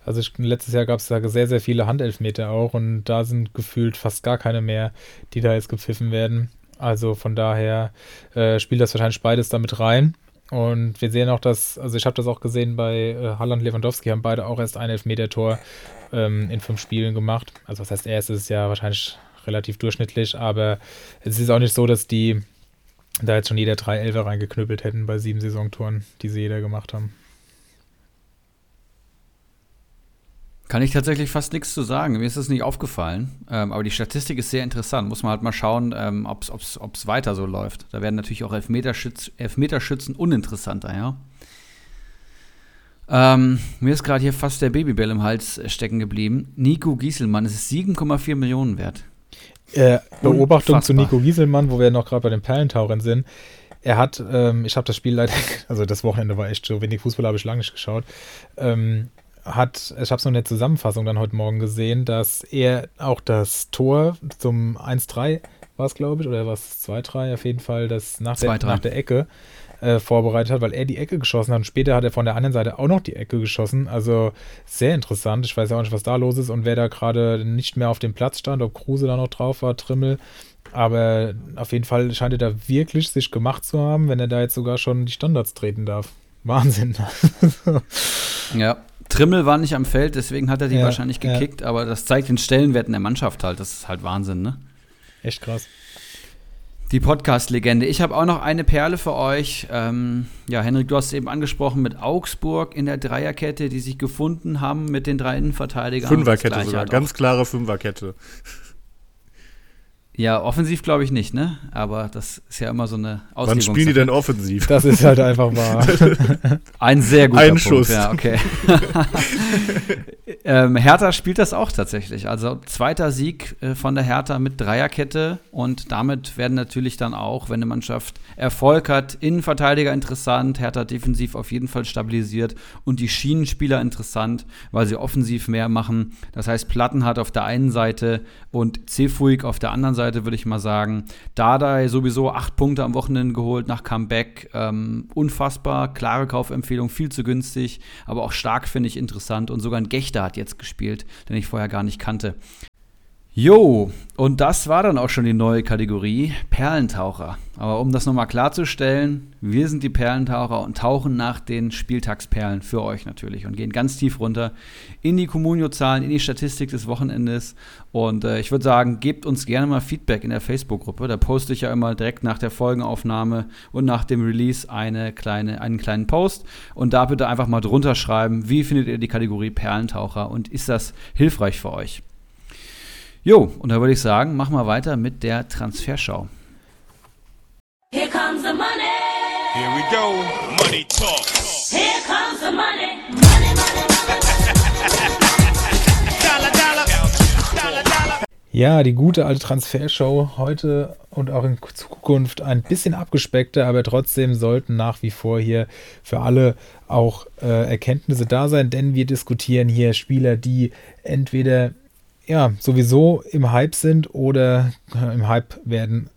Also letztes Jahr gab es da sehr, sehr viele Handelfmeter auch und da sind gefühlt fast gar keine mehr, die da jetzt gepfiffen werden. Also von daher äh, spielt das wahrscheinlich beides damit rein. Und wir sehen auch, dass, also ich habe das auch gesehen bei äh, Halland Lewandowski, haben beide auch erst ein Elfmeter-Tor ähm, in fünf Spielen gemacht. Also was heißt erst, ist ja wahrscheinlich relativ durchschnittlich, aber es ist auch nicht so, dass die da jetzt schon jeder drei Elfer reingeknüppelt hätten bei sieben Saisontoren, die sie jeder gemacht haben. Kann ich tatsächlich fast nichts zu sagen. Mir ist das nicht aufgefallen. Ähm, aber die Statistik ist sehr interessant. Muss man halt mal schauen, ähm, ob es weiter so läuft. Da werden natürlich auch Elfmeterschütz, Elfmeterschützen uninteressanter, ja. Ähm, mir ist gerade hier fast der Babybell im Hals stecken geblieben. Nico Gieselmann, es ist 7,4 Millionen wert. Äh, Beobachtung zu Nico Gieselmann, wo wir noch gerade bei den Perlentauchern sind. Er hat, ähm, ich habe das Spiel leider, also das Wochenende war echt so wenig Fußball, habe ich lange nicht geschaut. Ähm, hat, ich habe es nur in der Zusammenfassung dann heute Morgen gesehen, dass er auch das Tor zum 1-3 war es, glaube ich, oder war es 2-3 auf jeden Fall, das nach, der, nach der Ecke äh, vorbereitet hat, weil er die Ecke geschossen hat und später hat er von der anderen Seite auch noch die Ecke geschossen. Also sehr interessant. Ich weiß auch nicht, was da los ist und wer da gerade nicht mehr auf dem Platz stand, ob Kruse da noch drauf war, Trimmel. Aber auf jeden Fall scheint er da wirklich sich gemacht zu haben, wenn er da jetzt sogar schon die Standards treten darf. Wahnsinn. ja. Trimmel war nicht am Feld, deswegen hat er die ja, wahrscheinlich gekickt, ja. aber das zeigt den Stellenwert in der Mannschaft halt. Das ist halt Wahnsinn, ne? Echt krass. Die Podcast-Legende. Ich habe auch noch eine Perle für euch. Ähm, ja, Henrik, du hast es eben angesprochen mit Augsburg in der Dreierkette, die sich gefunden haben mit den drei Innenverteidigern. Fünferkette sogar, ganz klare Fünferkette. Ja, offensiv glaube ich nicht, ne? Aber das ist ja immer so eine Auslegung. Wann spielen die denn offensiv? Das ist halt einfach wahr. Ein sehr guter Ein Punkt. Schuss. Ja, okay. ähm, Hertha spielt das auch tatsächlich. Also zweiter Sieg äh, von der Hertha mit Dreierkette und damit werden natürlich dann auch, wenn eine Mannschaft Erfolg hat, Innenverteidiger interessant, Hertha defensiv auf jeden Fall stabilisiert und die Schienenspieler interessant, weil sie offensiv mehr machen. Das heißt, Platten hat auf der einen Seite und Cefuig auf der anderen Seite, würde ich mal sagen. Dardai sowieso acht Punkte am Wochenende geholt nach Comeback. Ähm, unfassbar, klare Kaufempfehlung, viel zu günstig, aber auch stark finde ich interessant. Und sogar ein Gechter hat jetzt gespielt, den ich vorher gar nicht kannte. Jo, und das war dann auch schon die neue Kategorie Perlentaucher. Aber um das nochmal klarzustellen, wir sind die Perlentaucher und tauchen nach den Spieltagsperlen für euch natürlich und gehen ganz tief runter in die Communio-Zahlen, in die Statistik des Wochenendes. Und äh, ich würde sagen, gebt uns gerne mal Feedback in der Facebook-Gruppe. Da poste ich ja immer direkt nach der Folgenaufnahme und nach dem Release eine kleine, einen kleinen Post. Und da bitte einfach mal drunter schreiben, wie findet ihr die Kategorie Perlentaucher und ist das hilfreich für euch? Jo, und da würde ich sagen, machen wir weiter mit der Transferschau. Here comes the money. Here we go. Money talk. Here comes the money. Ja, die gute alte Transfershow heute und auch in Zukunft ein bisschen abgespeckter, aber trotzdem sollten nach wie vor hier für alle auch äh, Erkenntnisse da sein, denn wir diskutieren hier Spieler, die entweder ja, sowieso im Hype sind oder äh, im Hype werden,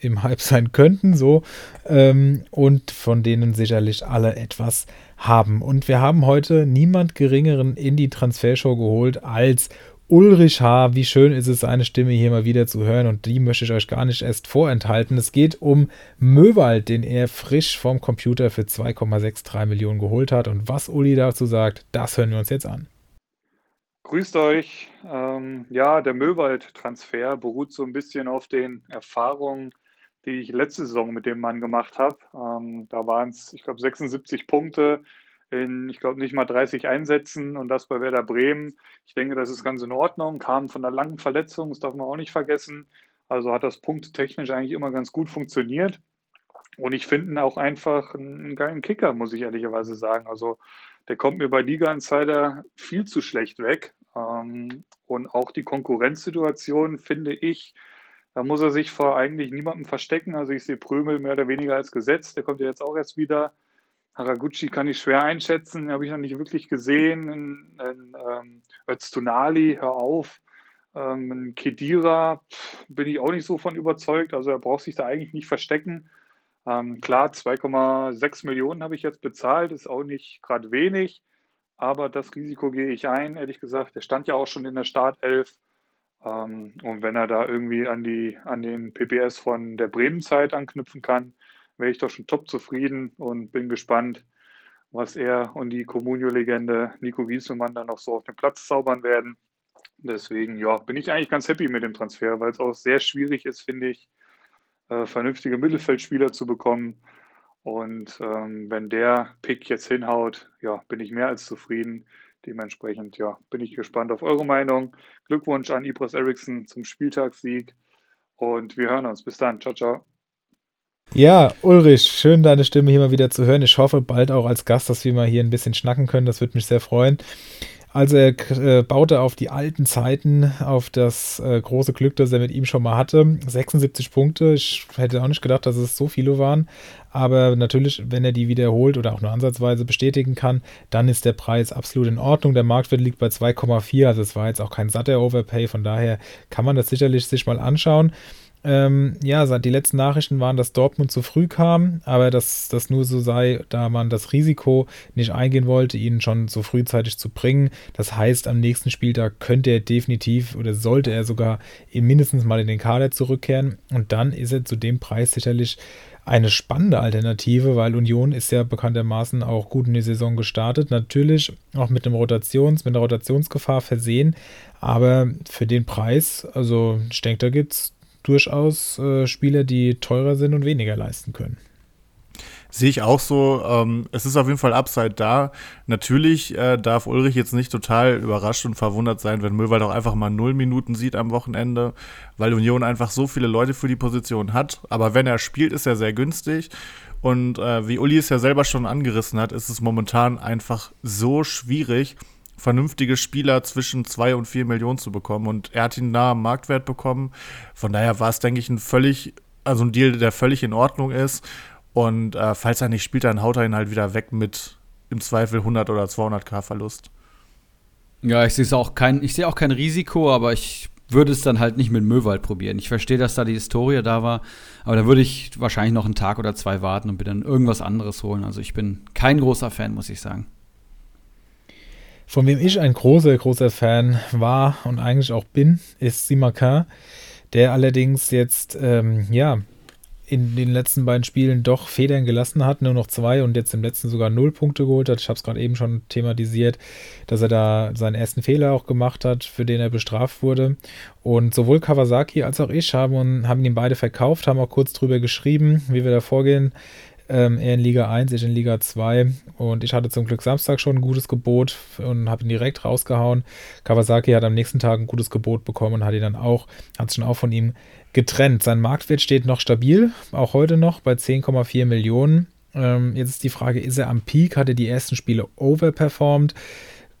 im Hype sein könnten, so, ähm, und von denen sicherlich alle etwas haben. Und wir haben heute niemand Geringeren in die Transfershow geholt als Ulrich H. Wie schön ist es, seine Stimme hier mal wieder zu hören und die möchte ich euch gar nicht erst vorenthalten. Es geht um Möwald, den er frisch vom Computer für 2,63 Millionen geholt hat. Und was Uli dazu sagt, das hören wir uns jetzt an. Grüßt euch. Ähm, ja, der Möwald-Transfer beruht so ein bisschen auf den Erfahrungen, die ich letzte Saison mit dem Mann gemacht habe. Ähm, da waren es, ich glaube, 76 Punkte in, ich glaube, nicht mal 30 Einsätzen und das bei Werder Bremen. Ich denke, das ist ganz in Ordnung. Kam von einer langen Verletzung, das darf man auch nicht vergessen. Also hat das punktetechnisch eigentlich immer ganz gut funktioniert. Und ich finde ihn auch einfach einen geilen Kicker, muss ich ehrlicherweise sagen. Also der kommt mir bei Liga Insider viel zu schlecht weg. Ähm, und auch die Konkurrenzsituation finde ich, da muss er sich vor eigentlich niemandem verstecken. Also ich sehe Prömel mehr oder weniger als gesetzt. Der kommt ja jetzt auch erst wieder. Haraguchi kann ich schwer einschätzen, habe ich noch nicht wirklich gesehen. In, in, ähm, Öztunali, hör auf. Ähm, Kedira pff, bin ich auch nicht so von überzeugt. Also er braucht sich da eigentlich nicht verstecken. Ähm, klar, 2,6 Millionen habe ich jetzt bezahlt, ist auch nicht gerade wenig, aber das Risiko gehe ich ein, ehrlich gesagt. Der stand ja auch schon in der Startelf. Ähm, und wenn er da irgendwie an, die, an den PPS von der Bremen-Zeit anknüpfen kann, wäre ich doch schon top zufrieden und bin gespannt, was er und die Comunio-Legende Nico Gieselmann dann noch so auf den Platz zaubern werden. Deswegen, ja, bin ich eigentlich ganz happy mit dem Transfer, weil es auch sehr schwierig ist, finde ich, äh, vernünftige Mittelfeldspieler zu bekommen. Und ähm, wenn der Pick jetzt hinhaut, ja, bin ich mehr als zufrieden. Dementsprechend, ja, bin ich gespannt auf eure Meinung. Glückwunsch an Ibras Eriksson zum Spieltagssieg. Und wir hören uns. Bis dann. Ciao, ciao. Ja, Ulrich, schön deine Stimme hier mal wieder zu hören. Ich hoffe bald auch als Gast, dass wir mal hier ein bisschen schnacken können. Das würde mich sehr freuen. Also er äh, baute auf die alten Zeiten, auf das äh, große Glück, das er mit ihm schon mal hatte. 76 Punkte. Ich hätte auch nicht gedacht, dass es so viele waren. Aber natürlich, wenn er die wiederholt oder auch nur ansatzweise bestätigen kann, dann ist der Preis absolut in Ordnung. Der Marktwert liegt bei 2,4. Also es war jetzt auch kein satter Overpay. Von daher kann man das sicherlich sich mal anschauen. Ähm, ja, die letzten Nachrichten waren, dass Dortmund zu früh kam, aber dass das nur so sei, da man das Risiko nicht eingehen wollte, ihn schon so frühzeitig zu bringen. Das heißt, am nächsten Spieltag könnte er definitiv oder sollte er sogar mindestens mal in den Kader zurückkehren und dann ist er zu dem Preis sicherlich eine spannende Alternative, weil Union ist ja bekanntermaßen auch gut in die Saison gestartet. Natürlich auch mit einem Rotations, mit einer Rotationsgefahr versehen, aber für den Preis, also ich denke, da gibt es durchaus äh, Spieler, die teurer sind und weniger leisten können. Sehe ich auch so. Ähm, es ist auf jeden Fall Upside da. Natürlich äh, darf Ulrich jetzt nicht total überrascht und verwundert sein, wenn Möwald auch einfach mal null Minuten sieht am Wochenende, weil Union einfach so viele Leute für die Position hat. Aber wenn er spielt, ist er sehr günstig. Und äh, wie Uli es ja selber schon angerissen hat, ist es momentan einfach so schwierig, vernünftige Spieler zwischen zwei und vier Millionen zu bekommen. Und er hat ihn nah am Marktwert bekommen. Von daher war es, denke ich, ein völlig, also ein Deal, der völlig in Ordnung ist. Und äh, falls er nicht spielt, dann haut er ihn halt wieder weg mit im Zweifel 100 oder 200k Verlust. Ja, ich sehe auch kein, ich sehe auch kein Risiko, aber ich würde es dann halt nicht mit Möwald probieren. Ich verstehe, dass da die Historie da war, aber da würde ich wahrscheinlich noch einen Tag oder zwei warten und mir dann irgendwas anderes holen. Also ich bin kein großer Fan, muss ich sagen. Von wem ich ein großer, großer Fan war und eigentlich auch bin, ist Simakin, der allerdings jetzt, ähm, ja, in den letzten beiden Spielen doch Federn gelassen hat, nur noch zwei und jetzt im letzten sogar null Punkte geholt hat. Ich habe es gerade eben schon thematisiert, dass er da seinen ersten Fehler auch gemacht hat, für den er bestraft wurde. Und sowohl Kawasaki als auch ich haben, haben ihn beide verkauft, haben auch kurz drüber geschrieben, wie wir da vorgehen. Ähm, er in Liga 1, ich in Liga 2. Und ich hatte zum Glück Samstag schon ein gutes Gebot und habe ihn direkt rausgehauen. Kawasaki hat am nächsten Tag ein gutes Gebot bekommen und hat ihn dann auch, hat schon auch von ihm getrennt. Sein Marktwert steht noch stabil, auch heute noch bei 10,4 Millionen. Ähm, jetzt ist die Frage, ist er am Peak? Hat er die ersten Spiele overperformed?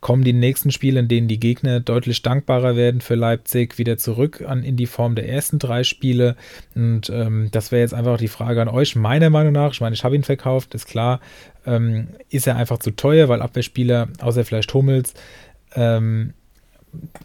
Kommen die nächsten Spiele, in denen die Gegner deutlich dankbarer werden für Leipzig, wieder zurück an, in die Form der ersten drei Spiele? Und ähm, das wäre jetzt einfach die Frage an euch. Meiner Meinung nach, ich meine, ich habe ihn verkauft, ist klar, ähm, ist er einfach zu teuer, weil Abwehrspieler, außer vielleicht Hummels, ähm,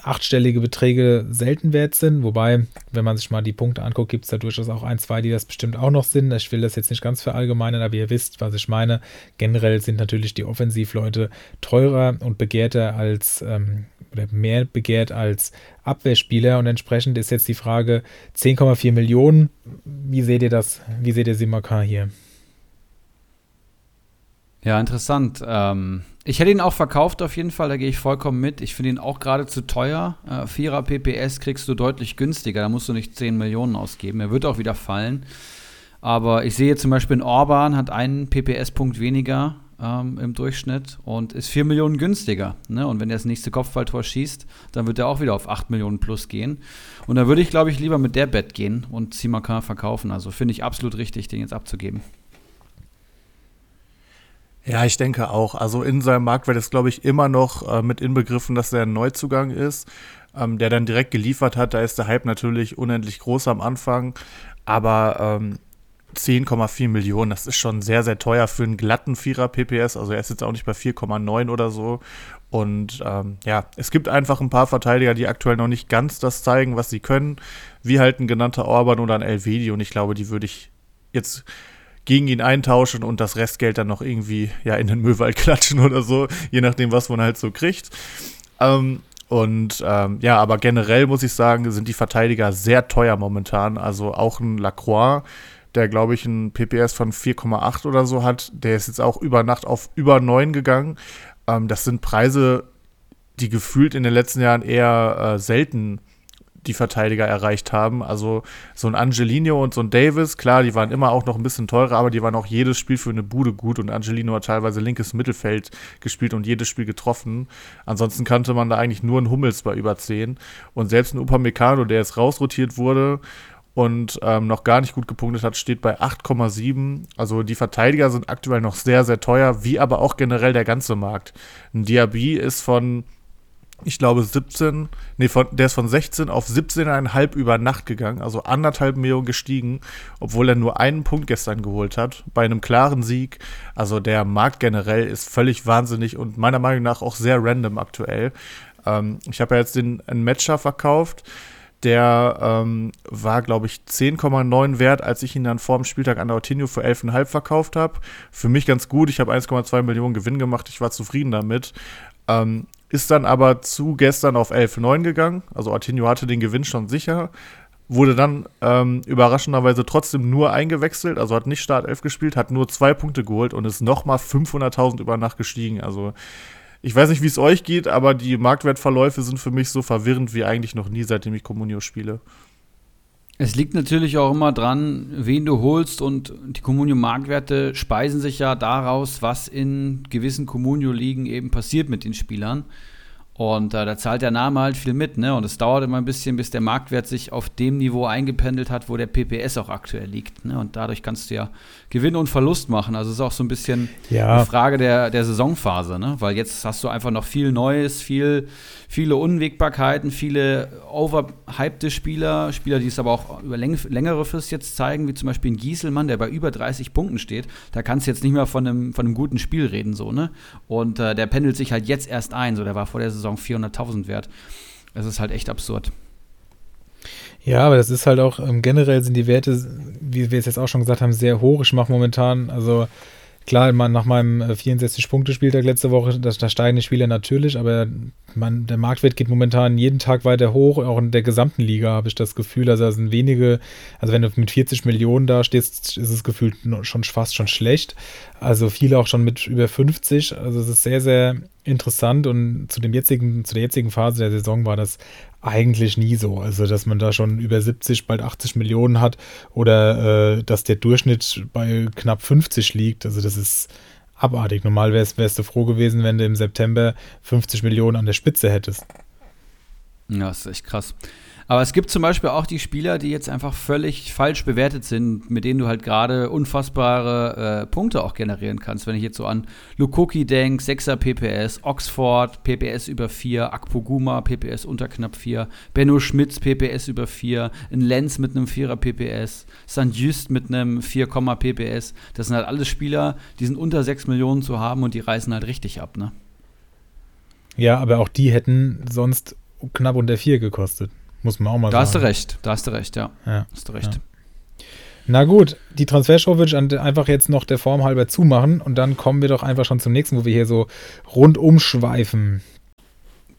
achtstellige Beträge selten wert sind. Wobei, wenn man sich mal die Punkte anguckt, gibt es da durchaus auch ein, zwei, die das bestimmt auch noch sind. Ich will das jetzt nicht ganz verallgemeinern, aber ihr wisst, was ich meine. Generell sind natürlich die Offensivleute teurer und begehrter als ähm, oder mehr begehrt als Abwehrspieler und entsprechend ist jetzt die Frage 10,4 Millionen. Wie seht ihr das? Wie seht ihr Simakan hier? Ja, interessant. Ähm, ich hätte ihn auch verkauft auf jeden Fall, da gehe ich vollkommen mit. Ich finde ihn auch gerade zu teuer. Äh, Vierer PPS kriegst du deutlich günstiger, da musst du nicht 10 Millionen ausgeben. Er wird auch wieder fallen. Aber ich sehe zum Beispiel in Orban hat einen PPS-Punkt weniger ähm, im Durchschnitt und ist 4 Millionen günstiger. Ne? Und wenn er das nächste Kopfballtor schießt, dann wird er auch wieder auf 8 Millionen plus gehen. Und da würde ich, glaube ich, lieber mit der Bett gehen und Simakan verkaufen. Also finde ich absolut richtig, den jetzt abzugeben. Ja, ich denke auch. Also in seinem Marktwert ist, glaube ich, immer noch äh, mit inbegriffen, dass er ein Neuzugang ist, ähm, der dann direkt geliefert hat. Da ist der Hype natürlich unendlich groß am Anfang. Aber ähm, 10,4 Millionen, das ist schon sehr, sehr teuer für einen glatten Vierer PPS. Also er ist jetzt auch nicht bei 4,9 oder so. Und ähm, ja, es gibt einfach ein paar Verteidiger, die aktuell noch nicht ganz das zeigen, was sie können. Wie halt ein genannter Orban oder ein Elvedi. Und ich glaube, die würde ich jetzt gegen ihn eintauschen und das Restgeld dann noch irgendwie ja in den Müllwald klatschen oder so, je nachdem, was man halt so kriegt. Ähm, und ähm, ja, aber generell muss ich sagen, sind die Verteidiger sehr teuer momentan. Also auch ein Lacroix, der glaube ich ein PPS von 4,8 oder so hat, der ist jetzt auch über Nacht auf über 9 gegangen. Ähm, das sind Preise, die gefühlt in den letzten Jahren eher äh, selten die Verteidiger erreicht haben. Also so ein Angelino und so ein Davis, klar, die waren immer auch noch ein bisschen teurer, aber die waren auch jedes Spiel für eine Bude gut und Angelino hat teilweise linkes Mittelfeld gespielt und jedes Spiel getroffen. Ansonsten kannte man da eigentlich nur einen Hummels bei über 10 und selbst ein Upamecano, der jetzt rausrotiert wurde und ähm, noch gar nicht gut gepunktet hat, steht bei 8,7. Also die Verteidiger sind aktuell noch sehr, sehr teuer, wie aber auch generell der ganze Markt. Ein Diaby ist von ich glaube, 17, nee, von, der ist von 16 auf 17,5 über Nacht gegangen, also anderthalb Millionen gestiegen, obwohl er nur einen Punkt gestern geholt hat, bei einem klaren Sieg. Also der Markt generell ist völlig wahnsinnig und meiner Meinung nach auch sehr random aktuell. Ähm, ich habe ja jetzt den einen Matcher verkauft, der ähm, war, glaube ich, 10,9 wert, als ich ihn dann vor dem Spieltag an der Ortinho für 11,5 verkauft habe. Für mich ganz gut, ich habe 1,2 Millionen Gewinn gemacht, ich war zufrieden damit. Ähm, ist dann aber zu gestern auf 11-9 gegangen. Also Artinho hatte den Gewinn schon sicher. Wurde dann ähm, überraschenderweise trotzdem nur eingewechselt, also hat nicht Start 11 gespielt, hat nur zwei Punkte geholt und ist nochmal 500.000 über Nacht gestiegen. Also ich weiß nicht, wie es euch geht, aber die Marktwertverläufe sind für mich so verwirrend wie eigentlich noch nie, seitdem ich Comunio spiele. Es liegt natürlich auch immer dran, wen du holst und die Communio-Marktwerte speisen sich ja daraus, was in gewissen Communio-Ligen eben passiert mit den Spielern. Und äh, da zahlt der Name halt viel mit, ne? Und es dauert immer ein bisschen, bis der Marktwert sich auf dem Niveau eingependelt hat, wo der PPS auch aktuell liegt. Ne? Und dadurch kannst du ja Gewinn und Verlust machen. Also es ist auch so ein bisschen Ja. eine Frage der, der Saisonphase, ne? Weil jetzt hast du einfach noch viel Neues, viel, viele Unwägbarkeiten, viele overhypte Spieler, Spieler, die es aber auch über läng längere Frist jetzt zeigen, wie zum Beispiel ein Gieselmann, der bei über 30 Punkten steht. Da kannst du jetzt nicht mehr von einem, von einem guten Spiel reden, so, ne? Und äh, der pendelt sich halt jetzt erst ein, so, der war vor der Saison 400.000 wert. Das ist halt echt absurd. Ja, aber das ist halt auch, ähm, generell sind die Werte, wie wir es jetzt auch schon gesagt haben, sehr hoch. Ich mache momentan, also klar, man, nach meinem äh, 64-Punkte-Spieltag letzte Woche, da, da steigen die Spieler natürlich, aber man, der Marktwert geht momentan jeden Tag weiter hoch. Auch in der gesamten Liga habe ich das Gefühl, also da sind wenige, also wenn du mit 40 Millionen da stehst, ist es gefühlt schon fast schon schlecht. Also viele auch schon mit über 50. Also es ist sehr, sehr interessant und zu dem jetzigen, zu der jetzigen Phase der Saison war das eigentlich nie so. Also, dass man da schon über 70, bald 80 Millionen hat oder äh, dass der Durchschnitt bei knapp 50 liegt. Also, das ist abartig. Normal wärst, wärst du froh gewesen, wenn du im September 50 Millionen an der Spitze hättest. Ja, ist echt krass. Aber es gibt zum Beispiel auch die Spieler, die jetzt einfach völlig falsch bewertet sind, mit denen du halt gerade unfassbare äh, Punkte auch generieren kannst. Wenn ich jetzt so an Lukoki denke, 6er PPS, Oxford, PPS über 4, Akpoguma, PPS unter knapp 4, Benno Schmitz, PPS über 4, ein Lenz mit einem 4er PPS, St. Just mit einem 4, PPS. Das sind halt alles Spieler, die sind unter 6 Millionen zu haben und die reißen halt richtig ab, ne? Ja, aber auch die hätten sonst knapp unter 4 gekostet. Muss man auch mal Da hast du sagen. recht, da hast du recht, ja. Ja. Hast du recht. Ja. Na gut, die Transfershow würde ich einfach jetzt noch der Form halber zumachen und dann kommen wir doch einfach schon zum nächsten, wo wir hier so rundum schweifen.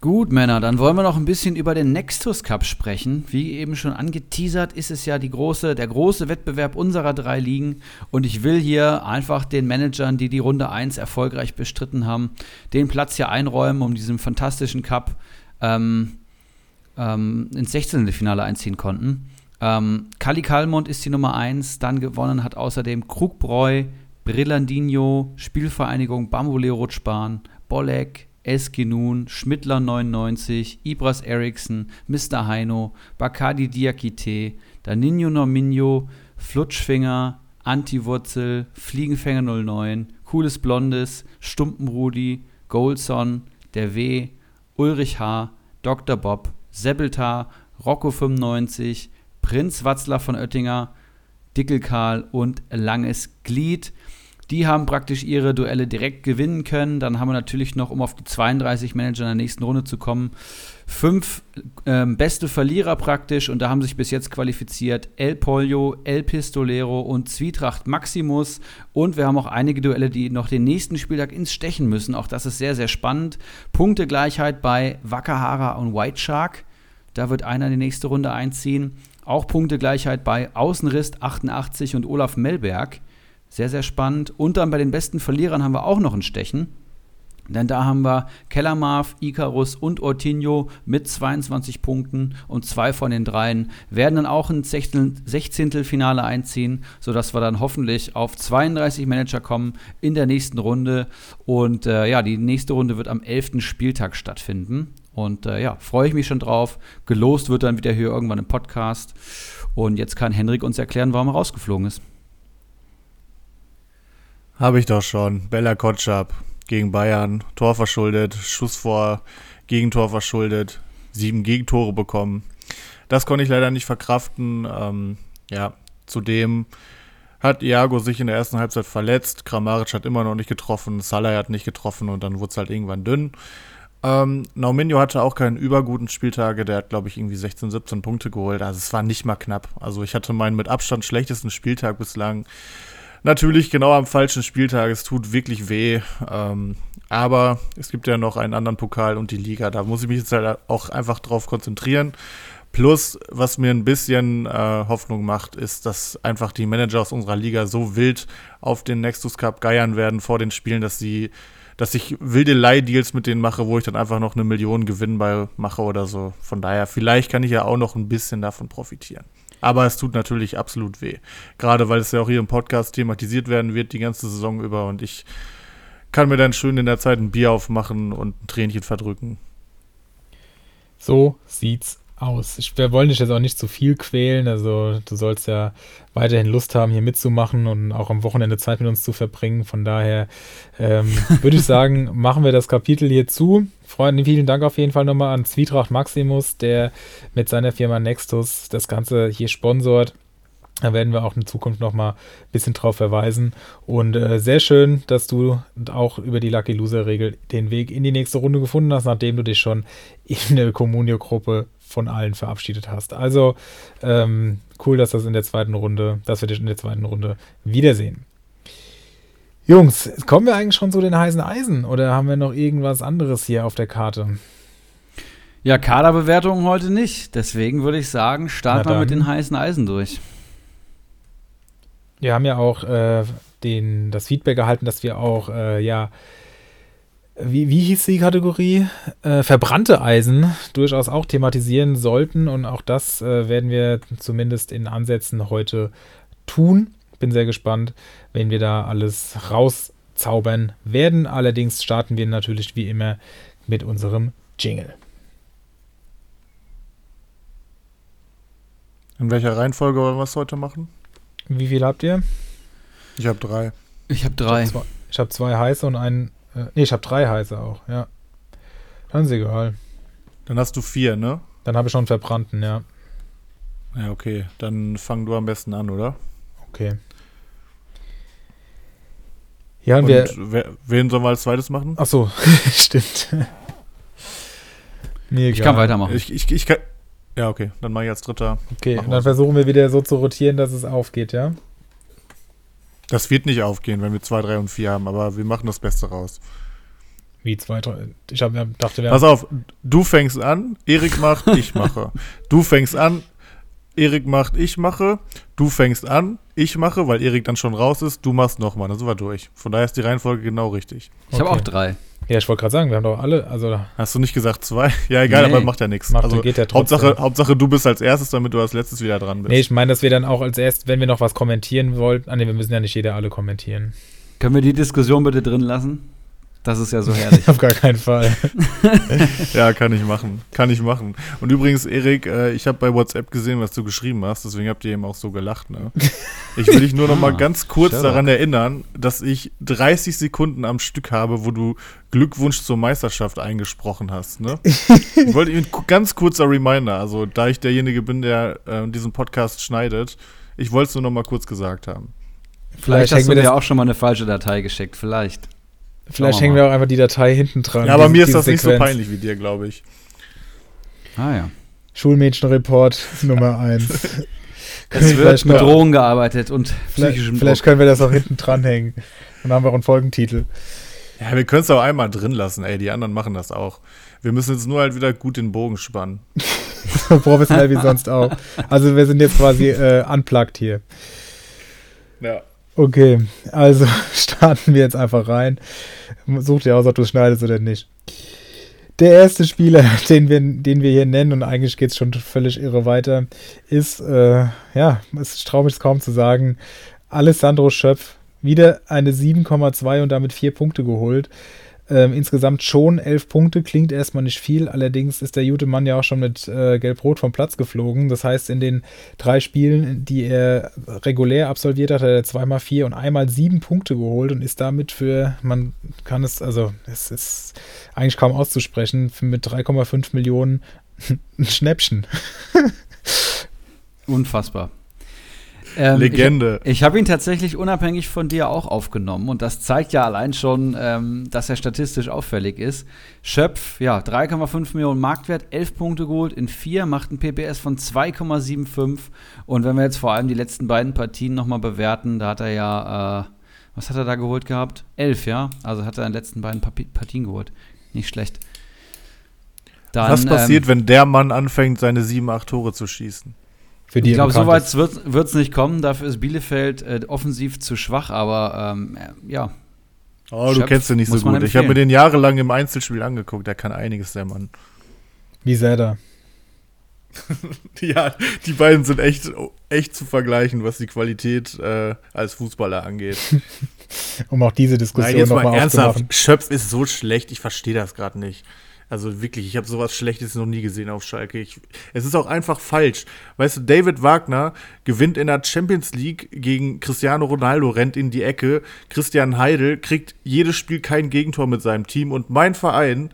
Gut, Männer, dann wollen wir noch ein bisschen über den Nextus Cup sprechen. Wie eben schon angeteasert, ist es ja die große, der große Wettbewerb unserer drei Ligen. Und ich will hier einfach den Managern, die die Runde 1 erfolgreich bestritten haben, den Platz hier einräumen, um diesen fantastischen Cup ähm, ähm, ins 16. Finale einziehen konnten. Ähm, Kali Kalmont ist die Nummer 1, dann gewonnen hat außerdem Krugbräu, Brillandino, Spielvereinigung Bambole Rutschbahn, Bolek, Eskinun, Schmittler 99, Ibras Eriksson, Mr. Heino, Bacardi Diakite, Daninho Norminho, Flutschfinger, Antiwurzel, Fliegenfänger 09, Cooles Blondes, Stumpenrudi, Goldson, Der W, Ulrich H., Dr. Bob, Sebeltar, Rocco 95, Prinz Watzler von Oettinger, Dickelkarl und Langes Glied. Die haben praktisch ihre Duelle direkt gewinnen können. Dann haben wir natürlich noch, um auf die 32 Manager in der nächsten Runde zu kommen, fünf ähm, beste Verlierer praktisch. Und da haben sich bis jetzt qualifiziert El Pollo, El Pistolero und Zwietracht Maximus. Und wir haben auch einige Duelle, die noch den nächsten Spieltag ins Stechen müssen. Auch das ist sehr, sehr spannend. Punktegleichheit bei Wakahara und White Shark. Da wird einer in die nächste Runde einziehen. Auch Punktegleichheit bei Außenrist 88 und Olaf Mellberg. Sehr, sehr spannend. Und dann bei den besten Verlierern haben wir auch noch ein Stechen. Denn da haben wir Kellermarv, Icarus und Ortinho mit 22 Punkten und zwei von den dreien werden dann auch ins 16. 16. Finale einziehen, sodass wir dann hoffentlich auf 32 Manager kommen in der nächsten Runde. Und äh, ja, die nächste Runde wird am 11. Spieltag stattfinden. Und äh, ja, freue ich mich schon drauf. Gelost wird dann wieder hier irgendwann im Podcast. Und jetzt kann Henrik uns erklären, warum er rausgeflogen ist. Habe ich doch schon. Bella Kotschap gegen Bayern, Tor verschuldet, Schuss vor, Gegentor verschuldet, sieben Gegentore bekommen. Das konnte ich leider nicht verkraften. Ähm, ja, zudem hat Iago sich in der ersten Halbzeit verletzt. Kramaric hat immer noch nicht getroffen, Salah hat nicht getroffen und dann wurde es halt irgendwann dünn. Ähm, Nauminho hatte auch keinen überguten Spieltage, der hat, glaube ich, irgendwie 16, 17 Punkte geholt. Also es war nicht mal knapp. Also ich hatte meinen mit Abstand schlechtesten Spieltag bislang. Natürlich genau am falschen Spieltag. Es tut wirklich weh. Ähm, aber es gibt ja noch einen anderen Pokal und die Liga. Da muss ich mich jetzt halt auch einfach drauf konzentrieren. Plus, was mir ein bisschen äh, Hoffnung macht, ist, dass einfach die Manager aus unserer Liga so wild auf den Nexus Cup geiern werden vor den Spielen, dass sie, dass ich wilde Leihdeals mit denen mache, wo ich dann einfach noch eine Million Gewinn bei mache oder so. Von daher, vielleicht kann ich ja auch noch ein bisschen davon profitieren. Aber es tut natürlich absolut weh. Gerade weil es ja auch hier im Podcast thematisiert werden wird, die ganze Saison über. Und ich kann mir dann schön in der Zeit ein Bier aufmachen und ein Tränchen verdrücken. So sieht's aus. Ich, wir wollen dich jetzt auch nicht zu viel quälen. Also du sollst ja weiterhin Lust haben, hier mitzumachen und auch am Wochenende Zeit mit uns zu verbringen. Von daher ähm, würde ich sagen, machen wir das Kapitel hier zu. Freunde, vielen Dank auf jeden Fall nochmal an Zwietracht Maximus, der mit seiner Firma Nextus das Ganze hier sponsort. Da werden wir auch in Zukunft nochmal ein bisschen drauf verweisen. Und äh, sehr schön, dass du auch über die Lucky Loser-Regel den Weg in die nächste Runde gefunden hast, nachdem du dich schon in der Communio-Gruppe von allen verabschiedet hast. Also ähm, cool, dass das in der zweiten Runde, dass wir dich in der zweiten Runde wiedersehen. Jungs, kommen wir eigentlich schon zu den heißen Eisen oder haben wir noch irgendwas anderes hier auf der Karte? Ja, Kaderbewertung heute nicht. Deswegen würde ich sagen, starten wir mit den heißen Eisen durch. Wir haben ja auch äh, den, das Feedback erhalten, dass wir auch, äh, ja, wie, wie hieß die Kategorie? Äh, verbrannte Eisen durchaus auch thematisieren sollten. Und auch das äh, werden wir zumindest in Ansätzen heute tun. Bin sehr gespannt, wenn wir da alles rauszaubern werden. Allerdings starten wir natürlich wie immer mit unserem Jingle. In welcher Reihenfolge wollen wir es heute machen? Wie viel habt ihr? Ich habe drei. Ich habe drei. Ich habe zwei, hab zwei heiße und einen. Äh, nee, ich habe drei heiße auch, ja. Dann ist egal. Dann hast du vier, ne? Dann habe ich schon einen verbrannten, ja. Ja, okay. Dann fang du am besten an, oder? Okay. Ja, und, Und wir. wer, wen sollen wir als zweites machen? Ach so, stimmt. Mir Ich egal. kann weitermachen. Ich, ich, ich kann. Ja, okay. Dann mache ich als dritter. Okay, und dann versuchen wir wieder so zu rotieren, dass es aufgeht, ja? Das wird nicht aufgehen, wenn wir zwei, drei und vier haben, aber wir machen das Beste raus. Wie zwei, drei. Ich hab, dachte, wir Pass auf, du fängst an, Erik macht, ich mache. Du fängst an, Erik macht, ich mache. Du fängst an, ich mache, weil Erik dann schon raus ist. Du machst nochmal, dann sind wir durch. Von daher ist die Reihenfolge genau richtig. Ich habe Okay. auch drei. Ja, ich wollte gerade sagen, wir haben doch alle, also Hast du nicht gesagt zwei? Ja, egal, Nee. aber macht ja nichts. Macht- Also, geht ja trotzdem. Hauptsache, Hauptsache, du bist als erstes, damit du als letztes wieder dran bist. Nee, ich meine, dass wir dann auch als erst, wenn wir noch was kommentieren wollten, ah nee, wir müssen ja nicht jeder alle kommentieren. Können wir die Diskussion bitte drin lassen? Das ist ja so herrlich. Auf gar keinen Fall. Ja, kann ich machen. Kann ich machen. Und übrigens, Erik, äh, ich habe bei WhatsApp gesehen, was du geschrieben hast, deswegen habt ihr eben auch so gelacht. Ne? Ich will dich nur noch mal Ah, ganz kurz Sherlock. daran erinnern, dass ich 30 Sekunden am Stück habe, wo du Glückwunsch zur Meisterschaft eingesprochen hast. Ne? ich wollte Ihnen ganz kurzer Reminder, also da ich derjenige bin, der äh, diesen Podcast schneidet, ich wollte es nur noch mal kurz gesagt haben. Vielleicht hängen hast du mir das- auch schon mal eine falsche Datei geschickt. Vielleicht. Vielleicht hängen mal. wir auch einfach die Datei hinten dran. Ja, aber diese- mir ist das nicht so Sequenz. peinlich wie dir, glaube ich. Ah ja. Schulmädchenreport Nummer 1. Es wird mit Drogen gearbeitet und Vielleicht, psychischem vielleicht Druck. können wir das auch hinten dranhängen. Dann haben wir auch einen Folgentitel. Ja, wir können es auch einmal drin lassen, ey, die anderen machen das auch. Wir müssen jetzt nur halt wieder gut den Bogen spannen. So professionell wie sonst auch. Also wir sind jetzt quasi äh, unplugged hier. Ja. Okay, also starten wir jetzt einfach rein. Such dir aus, ob du es schneidest oder nicht. Der erste Spieler, den wir, den wir hier nennen, und eigentlich geht es schon völlig irre weiter, ist, äh, ja, es traue mich es kaum zu sagen, Alessandro Schöpf. Wieder eine 7,2 und damit vier Punkte geholt. Ähm, insgesamt schon elf Punkte, klingt erstmal nicht viel, allerdings ist der gute Mann ja auch schon mit äh, Gelb-Rot vom Platz geflogen. Das heißt, in den drei Spielen, die er regulär absolviert hat, hat er zweimal vier und einmal sieben Punkte geholt und ist damit für, man kann es, also es ist eigentlich kaum auszusprechen, mit 3,5 Millionen ein Schnäppchen. Unfassbar. Ähm, Legende. Ich, ich habe ihn tatsächlich unabhängig von dir auch aufgenommen und das zeigt ja allein schon, ähm, dass er statistisch auffällig ist. Schöpf, ja, 3,5 Millionen Marktwert, 11 Punkte geholt in 4, macht ein PPS von 2,75 und wenn wir jetzt vor allem die letzten beiden Partien nochmal bewerten, da hat er ja, äh, was hat er da geholt gehabt? 11, ja, also hat er in den letzten beiden Partien geholt. Nicht schlecht. Dann, Was passiert, ähm, wenn der Mann anfängt, seine sieben, acht Tore zu schießen? Für die Ich glaube, so weit wird es nicht kommen. Dafür ist Bielefeld äh, offensiv zu schwach, aber ähm, äh, ja. Oh, du Schöpf kennst ihn nicht so gut. Ich habe mir den jahrelang im Einzelspiel angeguckt. Der kann einiges, der Mann. Wie sehr da? ja, die beiden sind echt, echt zu vergleichen, was die Qualität äh, als Fußballer angeht. um auch diese Diskussion nochmal ernsthaft. aufzumachen. Schöpf ist so schlecht, ich verstehe das gerade nicht. Also wirklich, ich habe sowas Schlechtes noch nie gesehen auf Schalke. Ich, es ist auch einfach falsch. Weißt du, David Wagner gewinnt in der Champions League gegen Cristiano Ronaldo, rennt in die Ecke. Christian Heidel kriegt jedes Spiel kein Gegentor mit seinem Team. Und mein Verein,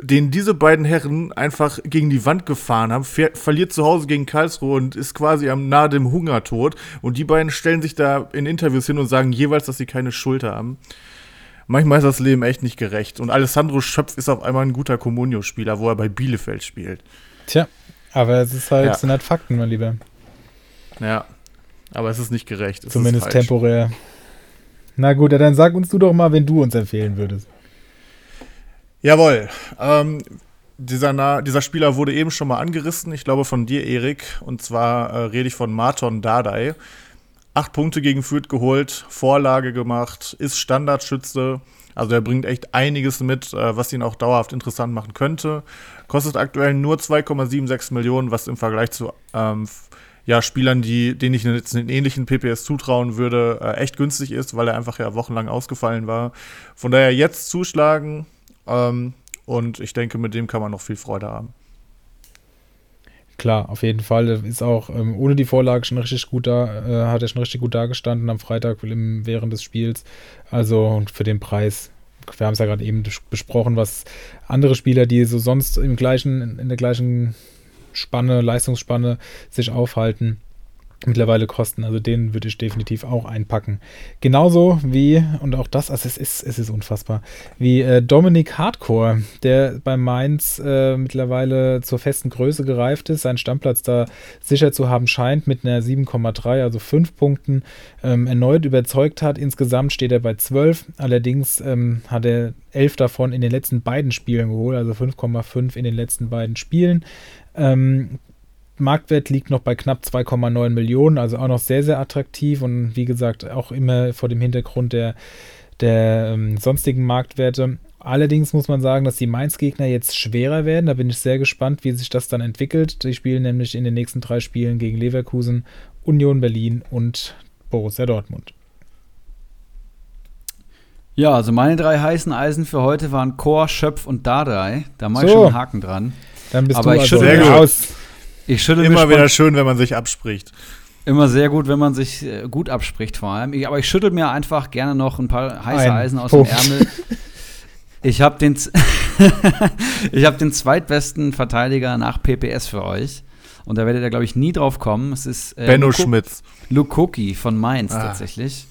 den diese beiden Herren einfach gegen die Wand gefahren haben, ver verliert zu Hause gegen Karlsruhe und ist quasi am nahe dem Hungertod. Und die beiden stellen sich da in Interviews hin und sagen jeweils, dass sie keine Schuld haben. Manchmal ist das Leben echt nicht gerecht. Und Alessandro Schöpf ist auf einmal ein guter Comunio-Spieler, wo er bei Bielefeld spielt. Tja, aber es ist halt, Ja. sind halt Fakten, mein Lieber. Ja. Aber es ist nicht gerecht. Es Zumindest temporär. Na gut, ja, dann sag uns du doch mal, wen du uns empfehlen würdest. Jawohl. Ähm, dieser, Na dieser Spieler wurde eben schon mal angerissen, ich glaube von dir, Erik. Und zwar äh, rede ich von Marton Dardai. Acht Punkte gegen Fürth geholt, Vorlage gemacht, ist Standardschütze. Also er bringt echt einiges mit, äh, was ihn auch dauerhaft interessant machen könnte. Kostet aktuell nur 2,76 Millionen, was im Vergleich zu ähm, ja, Spielern, die, denen ich jetzt einen ähnlichen PPS zutrauen würde, äh, echt günstig ist, weil er einfach ja wochenlang ausgefallen war. Von daher jetzt zuschlagen ähm, und ich denke, mit dem kann man noch viel Freude haben. Klar, auf jeden Fall. Ist auch ähm, ohne die Vorlage schon richtig gut da, äh, hat er schon richtig gut dargestanden am Freitag im, während des Spiels. Also und für den Preis, wir haben es ja gerade eben bes- besprochen, was andere Spieler, die so sonst im gleichen, in der gleichen Spanne, Leistungsspanne sich aufhalten, mittlerweile kosten. Also den würde ich definitiv auch einpacken. Genauso wie, und auch das, also es ist, es ist unfassbar, wie äh, Dominik Hardcore, der bei Mainz äh, mittlerweile zur festen Größe gereift ist, seinen Stammplatz da sicher zu haben scheint mit einer 7,3, also 5 Punkten, ähm, erneut überzeugt hat. Insgesamt steht er bei 12, allerdings ähm, hat er 11 davon in den letzten beiden Spielen geholt, also 5,5 in den letzten beiden Spielen. Ähm, Marktwert liegt noch bei knapp 2,9 Millionen, also auch noch sehr, sehr attraktiv und wie gesagt auch immer vor dem Hintergrund der, der ähm, sonstigen Marktwerte. Allerdings muss man sagen, dass die Mainz-Gegner jetzt schwerer werden. Da bin ich sehr gespannt, wie sich das dann entwickelt. Die spielen nämlich in den nächsten drei Spielen gegen Leverkusen, Union Berlin und Borussia Dortmund. Ja, also meine drei heißen Eisen für heute waren Chor, Schöpf und Dardai. Da mache ich So. schon einen Haken dran. Dann bist Aber du ich also schüttel mir- raus. Ich schüttel Immer wieder schön, wenn man sich abspricht. Immer sehr gut, wenn man sich äh, gut abspricht vor allem. Ich, aber ich schüttel mir einfach gerne noch ein paar heiße Ein Eisen aus Punkt. dem Ärmel. Ich habe den, ich hab den zweitbesten Verteidiger nach PPS für euch. Und da werdet ihr, glaube ich, nie drauf kommen. Es ist äh, Benno Luko- Schmitz. Lukoki von Mainz Ah. tatsächlich,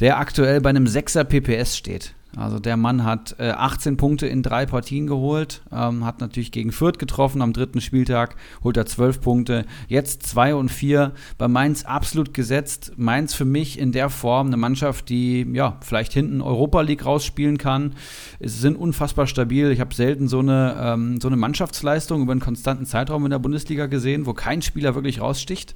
der aktuell bei einem 6er PPS steht. Also der Mann hat äh, 18 Punkte in drei Partien geholt, ähm, hat natürlich gegen Fürth getroffen am dritten Spieltag, holt er 12 Punkte, jetzt 2 und 4, bei Mainz absolut gesetzt. Mainz für mich in der Form eine Mannschaft, die ja vielleicht hinten Europa League rausspielen kann. Es sind unfassbar stabil. Ich habe selten so eine, ähm, so eine Mannschaftsleistung über einen konstanten Zeitraum in der Bundesliga gesehen, wo kein Spieler wirklich raussticht.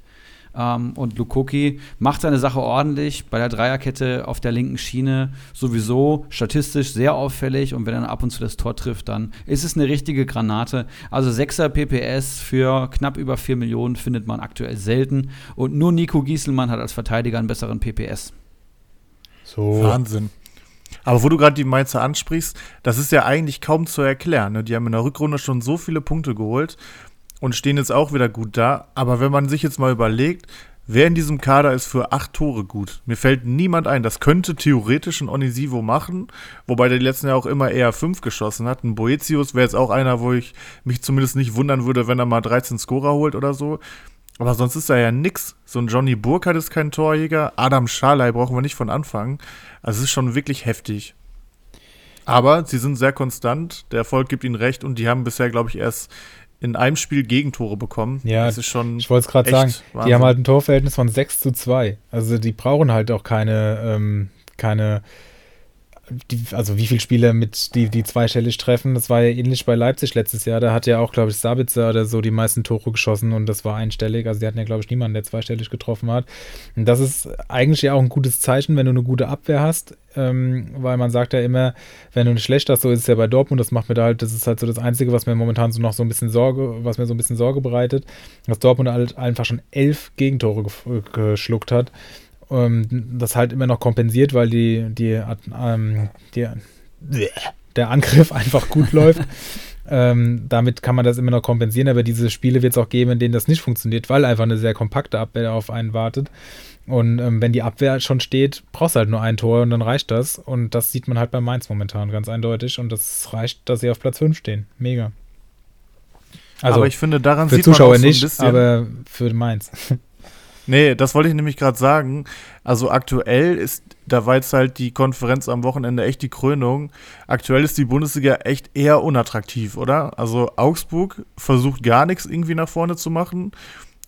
Ähm, und Lukoki macht seine Sache ordentlich bei der Dreierkette auf der linken Schiene sowieso statistisch sehr auffällig und wenn er ab und zu das Tor trifft, dann ist es eine richtige Granate. Also 6er PPS für knapp über 4 Millionen findet man aktuell selten und nur Nico Gieselmann hat als Verteidiger einen besseren PPS. So. Wahnsinn. Aber wo du gerade die Mainzer ansprichst, das ist ja eigentlich kaum zu erklären. Ne? Die haben in der Rückrunde schon so viele Punkte geholt und stehen jetzt auch wieder gut da. Aber wenn man sich jetzt mal überlegt, wer in diesem Kader ist für acht Tore gut? Mir fällt niemand ein. Das könnte theoretisch ein Onisivo machen, wobei der die letzten Jahr auch immer eher fünf geschossen hat. Ein Boetius wäre jetzt auch einer, wo ich mich zumindest nicht wundern würde, wenn er mal 13 Scorer holt oder so. Aber sonst ist da ja nix. So ein Johnny Burkhardt ist kein Torjäger. Adam Schalay brauchen wir nicht von Anfang. Also es ist schon wirklich heftig. Aber sie sind sehr konstant. Der Erfolg gibt ihnen recht und die haben bisher, glaube ich, erst in einem Spiel Gegentore bekommen. Ja, das ist schon. Ich wollte es gerade sagen, die Wahnsinn. haben halt ein Torverhältnis von 6 zu 2. Also die brauchen halt auch keine, ähm, keine die, also wie viele Spiele mit die, die zweistellig treffen, das war ja ähnlich bei Leipzig letztes Jahr. Da hat ja auch, glaube ich, Sabitzer oder so die meisten Tore geschossen und das war einstellig. Also die hatten ja, glaube ich, niemanden, der zweistellig getroffen hat. Und das ist eigentlich ja auch ein gutes Zeichen, wenn du eine gute Abwehr hast, ähm, weil man sagt ja immer, wenn du nicht schlecht hast, so ist es ja bei Dortmund, das macht mir da halt, das ist halt so das Einzige, was mir momentan so noch so ein bisschen Sorge, was mir so ein bisschen Sorge bereitet, dass Dortmund halt einfach schon elf Gegentore geschluckt hat ähm, das halt immer noch kompensiert, weil die, die, ähm, die der Angriff einfach gut läuft. Ähm, damit kann man das immer noch kompensieren, aber diese Spiele wird es auch geben, in denen das nicht funktioniert, weil einfach eine sehr kompakte Abwehr auf einen wartet. Und ähm, wenn die Abwehr schon steht, brauchst du halt nur ein Tor und dann reicht das. Und das sieht man halt bei Mainz momentan ganz eindeutig. Und das reicht, dass sie auf Platz 5 stehen. Mega. Also, aber ich finde, daran für sieht Zuschauer man auch so nicht, bisschen, aber für Mainz. Nee, das wollte ich nämlich gerade sagen. Also aktuell ist, da war jetzt halt die Konferenz am Wochenende echt die Krönung. Aktuell ist die Bundesliga echt eher unattraktiv, oder? Also Augsburg versucht gar nichts irgendwie nach vorne zu machen.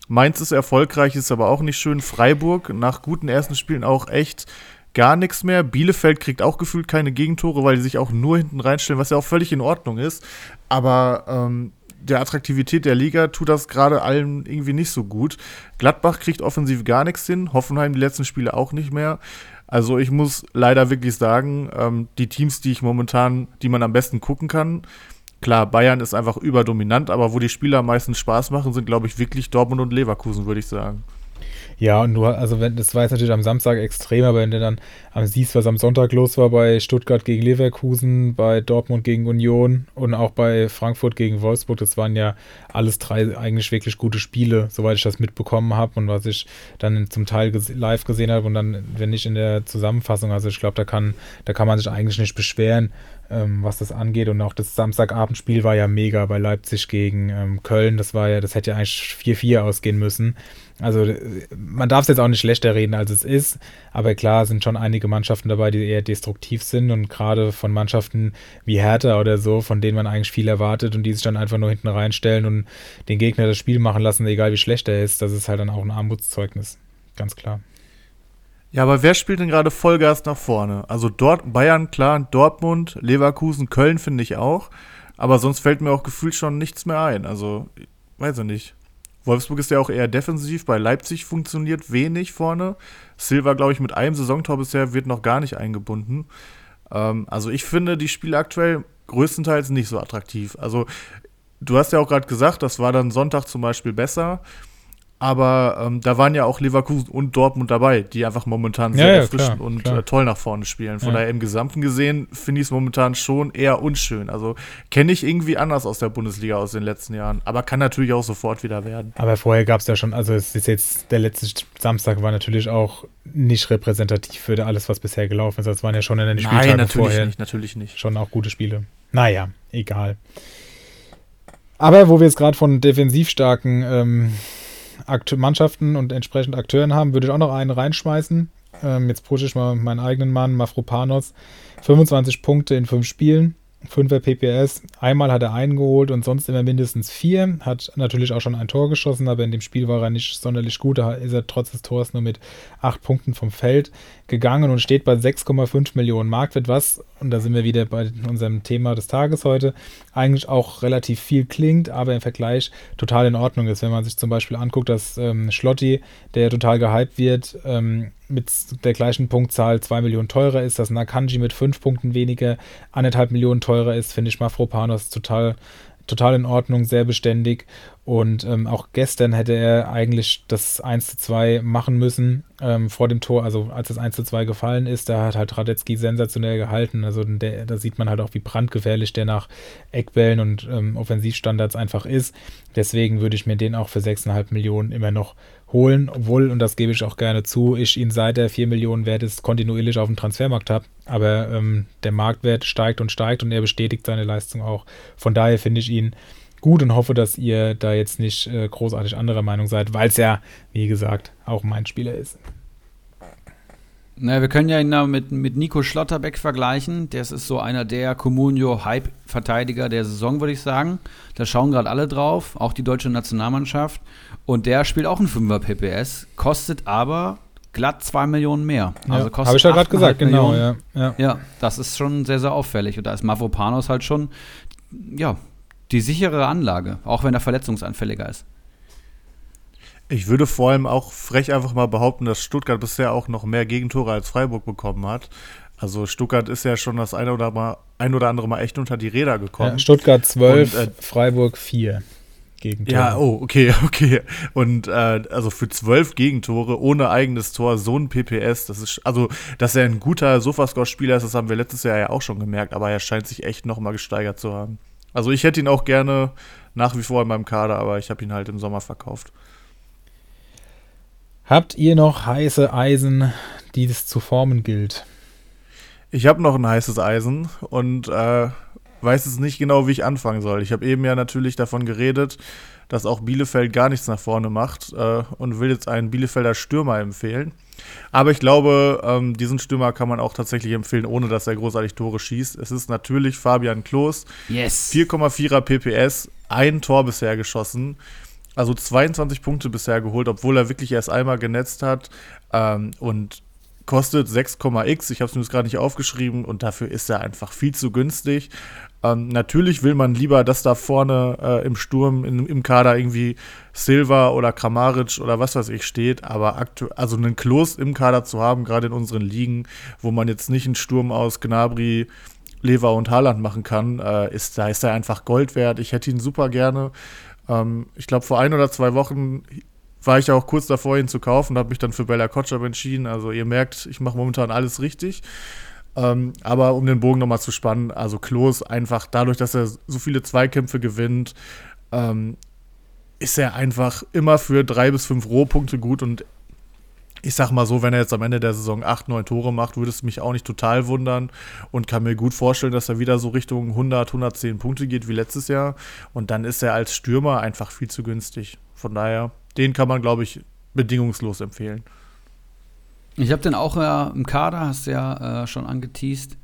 Mainz ist erfolgreich, ist aber auch nicht schön. Freiburg nach guten ersten Spielen auch echt gar nichts mehr. Bielefeld kriegt auch gefühlt keine Gegentore, weil die sich auch nur hinten reinstellen, was ja auch völlig in Ordnung ist. Aber ähm, der Attraktivität der Liga tut das gerade allen irgendwie nicht so gut. Gladbach kriegt offensiv gar nichts hin, Hoffenheim die letzten Spiele auch nicht mehr. Also ich muss leider wirklich sagen, ähm, die Teams, die ich momentan, die man am besten gucken kann, klar, Bayern ist einfach überdominant, aber wo die Spieler am meisten Spaß machen, sind, glaube ich, wirklich Dortmund und Leverkusen, würde ich sagen. Ja, und du, also wenn, das war jetzt natürlich am Samstag extrem, aber wenn du dann am siehst, was am Sonntag los war bei Stuttgart gegen Leverkusen, bei Dortmund gegen Union und auch bei Frankfurt gegen Wolfsburg, das waren ja alles drei eigentlich wirklich gute Spiele, soweit ich das mitbekommen habe und was ich dann zum Teil live gesehen habe und dann, wenn nicht in der Zusammenfassung, also ich glaube, da kann, da kann man sich eigentlich nicht beschweren ähm, was das angeht. Und auch das Samstagabendspiel war ja mega bei Leipzig gegen ähm, Köln. Das war ja, das hätte ja eigentlich 4-4 ausgehen müssen. Also man darf es jetzt auch nicht schlechter reden, als es ist. Aber klar sind schon einige Mannschaften dabei, die eher destruktiv sind. Und gerade von Mannschaften wie Hertha oder so, von denen man eigentlich viel erwartet und die sich dann einfach nur hinten reinstellen und den Gegner das Spiel machen lassen, egal wie schlecht er ist, das ist halt dann auch ein Armutszeugnis. Ganz klar. Ja, aber wer spielt denn gerade Vollgas nach vorne? Also dort Bayern, klar, Dortmund, Leverkusen, Köln finde ich auch. Aber sonst fällt mir auch gefühlt schon nichts mehr ein. Also, weiß ich nicht. Wolfsburg ist ja auch eher defensiv. Bei Leipzig funktioniert wenig vorne. Silva, glaube ich, mit einem Saisontor bisher wird noch gar nicht eingebunden. Ähm, also ich finde die Spiele aktuell größtenteils nicht so attraktiv. Also du hast ja auch gerade gesagt, das war dann Sonntag zum Beispiel besser. Aber ähm, da waren ja auch Leverkusen und Dortmund dabei, die einfach momentan sehr ja, ja, erfrischend klar, und klar. Äh, toll nach vorne spielen. Von ja. daher im Gesamten gesehen finde ich es momentan schon eher unschön. Also kenne ich irgendwie anders aus der Bundesliga aus den letzten Jahren. Aber kann natürlich auch sofort wieder werden. Aber vorher gab es ja schon, also es ist jetzt, der letzte Samstag war natürlich auch nicht repräsentativ für alles, was bisher gelaufen ist. Das waren ja schon in den Spieltagen Nein, natürlich vorher nicht, natürlich nicht. Schon auch gute Spiele. Naja, egal. Aber wo wir jetzt gerade von defensiv starken ähm, Akte Mannschaften und entsprechend Akteuren haben, würde ich auch noch einen reinschmeißen. Ähm, jetzt pushe ich mal meinen eigenen Mann, Mafropanos. 25 Punkte in 5 Spielen. 5er PPS. Einmal hat er einen geholt und sonst immer mindestens vier. Hat natürlich auch schon ein Tor geschossen, aber in dem Spiel war er nicht sonderlich gut. Da ist er trotz des Tors nur mit acht Punkten vom Feld gegangen und steht bei 6,5 Millionen Marktwert, was, und da sind wir wieder bei unserem Thema des Tages heute, eigentlich auch relativ viel klingt, aber im Vergleich total in Ordnung ist. Wenn man sich zum Beispiel anguckt, dass ähm, Schlotti, der total gehypt wird, ähm, mit der gleichen Punktzahl 2 Millionen teurer ist, dass Nakanji mit 5 Punkten weniger anderthalb Millionen teurer ist, finde ich Mafropanos total total in Ordnung, sehr beständig. Und ähm, auch gestern hätte er eigentlich das 1 zu 2 machen müssen ähm, vor dem Tor. Also als das 1 zu 2 gefallen ist, da hat halt Radetzky sensationell gehalten. Also der, da sieht man halt auch, wie brandgefährlich der nach Eckbällen und ähm, Offensivstandards einfach ist. Deswegen würde ich mir den auch für 6,5 Millionen immer noch holen, obwohl, und das gebe ich auch gerne zu, ich ihn seit er 4 Millionen wert ist, kontinuierlich auf dem Transfermarkt habe. Aber ähm, der Marktwert steigt und steigt und er bestätigt seine Leistung auch. Von daher finde ich ihn gut und hoffe, dass ihr da jetzt nicht äh, großartig anderer Meinung seid, weil es ja, wie gesagt, auch mein Spieler ist. Naja, wir können ja ihn mit, mit Nico Schlotterbeck vergleichen. Der ist so einer der Comunio-Hype-Verteidiger der Saison, würde ich sagen. Da schauen gerade alle drauf, auch die deutsche Nationalmannschaft. Und der spielt auch ein 5er PPS, kostet aber glatt 2 Millionen mehr. Ja, Also kostet Habe ich ja gerade gesagt, 8,5 genau. Millionen. Ja, ja. Ja, das ist schon sehr, sehr auffällig. Und da ist Mavropanos halt schon, ja, die sichere Anlage, auch wenn er verletzungsanfälliger ist. Ich würde vor allem auch frech einfach mal behaupten, dass Stuttgart bisher auch noch mehr Gegentore als Freiburg bekommen hat. Also Stuttgart ist ja schon das eine oder, mal, ein oder andere Mal echt unter die Räder gekommen. Ja, Stuttgart 12, Und, äh, Freiburg 4 gegen Ja, oh, okay, okay. Und äh, also für zwölf Gegentore ohne eigenes Tor, so ein PPS, das ist, also, dass er ein guter Sofascore-Spieler ist, das haben wir letztes Jahr ja auch schon gemerkt, aber er scheint sich echt nochmal gesteigert zu haben. Also ich hätte ihn auch gerne nach wie vor in meinem Kader, aber ich habe ihn halt im Sommer verkauft. Habt ihr noch heiße Eisen, die es zu formen gilt? Ich habe noch ein heißes Eisen und äh, weiß es nicht genau, wie ich anfangen soll. Ich habe eben ja natürlich davon geredet, dass auch Bielefeld gar nichts nach vorne macht äh, und will jetzt einen Bielefelder Stürmer empfehlen. Aber ich glaube, ähm, diesen Stürmer kann man auch tatsächlich empfehlen, ohne dass er großartig Tore schießt. Es ist natürlich Fabian Klos. Yes. 4,4er PPS, ein Tor bisher geschossen. Also 22 Punkte bisher geholt, obwohl er wirklich erst einmal genetzt hat. Ähm, und kostet 6,x. Ich habe es mir jetzt gerade nicht aufgeschrieben und dafür ist er einfach viel zu günstig. Ähm, natürlich will man lieber, dass da vorne äh, im Sturm, in, im Kader irgendwie Silva oder Kramaric oder was weiß ich steht, aber aktuell, also einen Klos im Kader zu haben, gerade in unseren Ligen, wo man jetzt nicht einen Sturm aus Gnabry, Lever und Haaland machen kann, äh, ist, da ist er einfach Gold wert. Ich hätte ihn super gerne. Ähm, ich glaube, vor ein oder zwei Wochen war ich ja auch kurz davor, ihn zu kaufen, habe mich dann für Bella Kotschap entschieden. Also ihr merkt, ich mache momentan alles richtig. Ähm, aber um den Bogen nochmal zu spannen, also Klos einfach dadurch, dass er so viele Zweikämpfe gewinnt, ähm, ist er einfach immer für drei bis fünf Rohpunkte gut und ich sag mal so, wenn er jetzt am Ende der Saison acht, neun Tore macht, würde es mich auch nicht total wundern und kann mir gut vorstellen, dass er wieder so Richtung 100, 110 Punkte geht wie letztes Jahr und dann ist er als Stürmer einfach viel zu günstig. Von daher, den kann man, glaube ich, bedingungslos empfehlen. Ich habe den auch äh, im Kader, hast du ja äh, schon angeteased.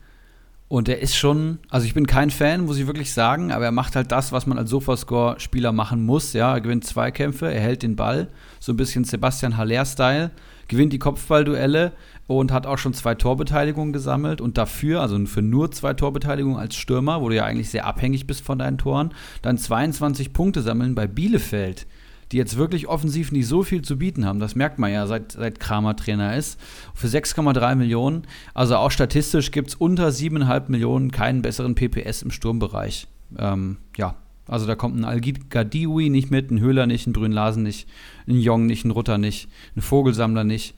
Und er ist schon, also ich bin kein Fan, muss ich wirklich sagen, aber er macht halt das, was man als Sofascore-Spieler machen muss. Ja, er gewinnt Zweikämpfe, er hält den Ball, so ein bisschen Sebastian Haller-Style, gewinnt die Kopfballduelle und hat auch schon zwei Torbeteiligungen gesammelt. Und dafür, also für nur zwei Torbeteiligungen als Stürmer, wo du ja eigentlich sehr abhängig bist von deinen Toren, dann 22 Punkte sammeln bei Bielefeld die jetzt wirklich offensiv nicht so viel zu bieten haben. Das merkt man ja, seit, seit Kramer Trainer ist. Für 6,3 Millionen. Also auch statistisch gibt es unter 7,5 Millionen keinen besseren PPS im Sturmbereich. Ähm, ja, also da kommt ein Al-Gadiwi nicht mit, ein Höhler nicht, ein Brünlasen nicht, ein Jong nicht, ein Rutter nicht, ein Vogelsammler nicht.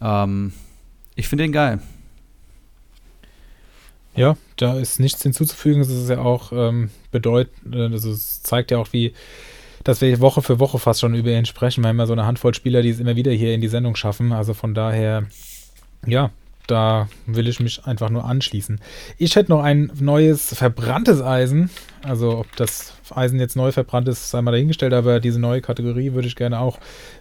Ähm, ich finde den geil. Ja, da ist nichts hinzuzufügen. Es ist ja auch ähm, bedeutend, also es zeigt ja auch, wie dass wir Woche für Woche fast schon über ihn sprechen. Wir haben ja so eine Handvoll Spieler, die es immer wieder hier in die Sendung schaffen. Also von daher, ja, da will ich mich einfach nur anschließen. Ich hätte noch ein neues verbranntes Eisen. Also ob das Eisen jetzt neu verbrannt ist, sei mal dahingestellt, aber diese neue Kategorie würde ich gerne auch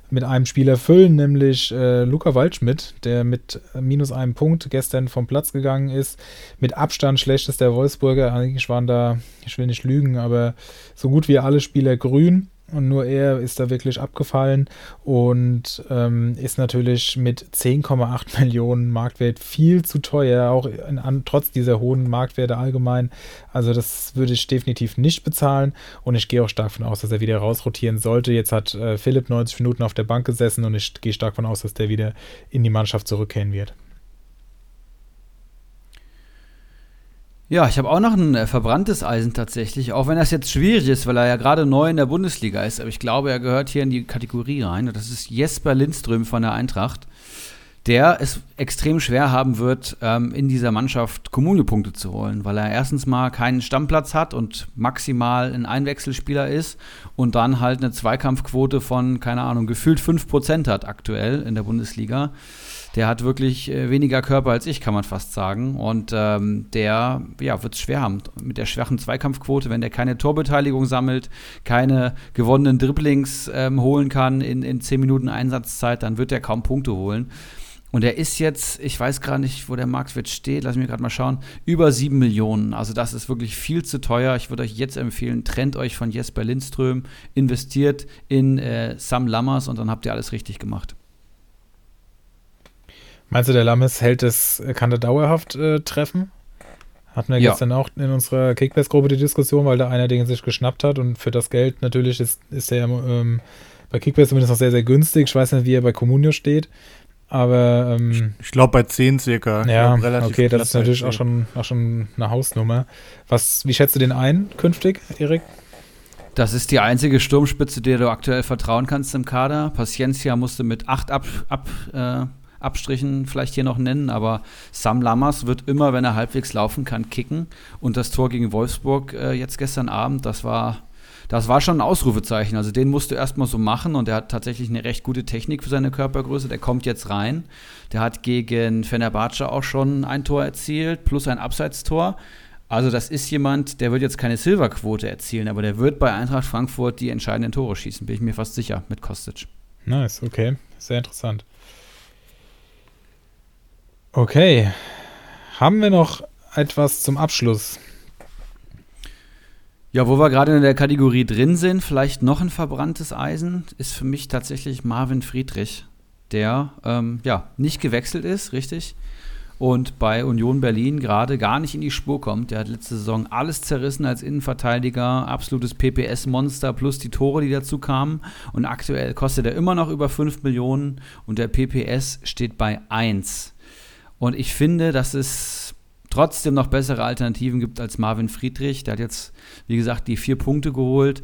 mit einem Spieler füllen, nämlich äh, Luca Waldschmidt, der mit minus einem Punkt gestern vom Platz gegangen ist. Mit Abstand schlechtester Wolfsburger. Eigentlich waren da, ich will nicht lügen, aber so gut wie alle Spieler grün. Und nur er ist da wirklich abgefallen und ähm, ist natürlich mit 10,8 Millionen Marktwert viel zu teuer, auch in, an, trotz dieser hohen Marktwerte allgemein. Also das würde ich definitiv nicht bezahlen und ich gehe auch stark davon aus, dass er wieder rausrotieren sollte. Jetzt hat äh, Philipp 90 Minuten auf der Bank gesessen und ich gehe stark davon aus, dass der wieder in die Mannschaft zurückkehren wird. Ja, ich habe auch noch ein äh, verbranntes Eisen tatsächlich, auch wenn das jetzt schwierig ist, weil er ja gerade neu in der Bundesliga ist. Aber ich glaube, er gehört hier in die Kategorie rein. Und das ist Jesper Lindström von der Eintracht, der es extrem schwer haben wird, ähm, in dieser Mannschaft Kommunepunkte zu holen, weil er erstens mal keinen Stammplatz hat und maximal ein Einwechselspieler ist und dann halt eine Zweikampfquote von, keine Ahnung, gefühlt 5% hat aktuell in der Bundesliga der hat wirklich äh, weniger Körper als ich, kann man fast sagen. Und ähm, der ja, wird es schwer haben. Mit der schwachen Zweikampfquote, wenn der keine Torbeteiligung sammelt, keine gewonnenen Dribblings ähm, holen kann in, in 10 Minuten Einsatzzeit, dann wird er kaum Punkte holen. Und er ist jetzt, ich weiß gerade nicht, wo der Marktwert steht, lass mich gerade mal schauen, über 7 Millionen. Also das ist wirklich viel zu teuer. Ich würde euch jetzt empfehlen, trennt euch von Jesper Lindström, investiert in äh, Sam Lammers und dann habt ihr alles richtig gemacht. Meinst du, der Lammes hält es, kann er dauerhaft äh, treffen? Hatten wir Ja. gestern auch in unserer Kickbase-Gruppe die Diskussion, weil da einer den sich geschnappt hat und für das Geld natürlich ist, ist der ähm, bei Kickbase zumindest noch sehr, sehr günstig. Ich weiß nicht, wie er bei Comunio steht, aber ähm, Ich glaube bei 10 circa. Ja, glaub, relativ okay, das ist natürlich auch 10. schon, auch schon eine Hausnummer. Was, wie schätzt du den ein künftig, Erik? Das ist die einzige Sturmspitze, der du aktuell vertrauen kannst im Kader. Paciencia musste mit acht Ab, Ab, äh, Abstrichen vielleicht hier noch nennen, aber Sam Lammers wird immer, wenn er halbwegs laufen kann, kicken. Und das Tor gegen Wolfsburg äh, jetzt gestern Abend, das war, das war schon ein Ausrufezeichen. Also den musst du erstmal so machen und der hat tatsächlich eine recht gute Technik für seine Körpergröße. Der kommt jetzt rein. Der hat gegen Fenerbahce auch schon ein Tor erzielt, plus ein Abseitstor. Also das ist jemand, der wird jetzt keine Silberquote erzielen, aber der wird bei Eintracht Frankfurt die entscheidenden Tore schießen, bin ich mir fast sicher, mit Kostic. Nice, okay. Sehr interessant. Okay. Haben wir noch etwas zum Abschluss? Ja, wo wir gerade in der Kategorie drin sind, vielleicht noch ein verbranntes Eisen, ist für mich tatsächlich Marvin Friedrich, der ähm, ja nicht gewechselt ist, richtig, und bei Union Berlin gerade gar nicht in die Spur kommt. Der hat letzte Saison alles zerrissen als Innenverteidiger, absolutes PPS-Monster plus die Tore, die dazu kamen. Und aktuell kostet er immer noch über 5 Millionen und der PPS steht bei 1. Und ich finde, dass es trotzdem noch bessere Alternativen gibt als Marvin Friedrich. Der hat jetzt, wie gesagt, die vier Punkte geholt.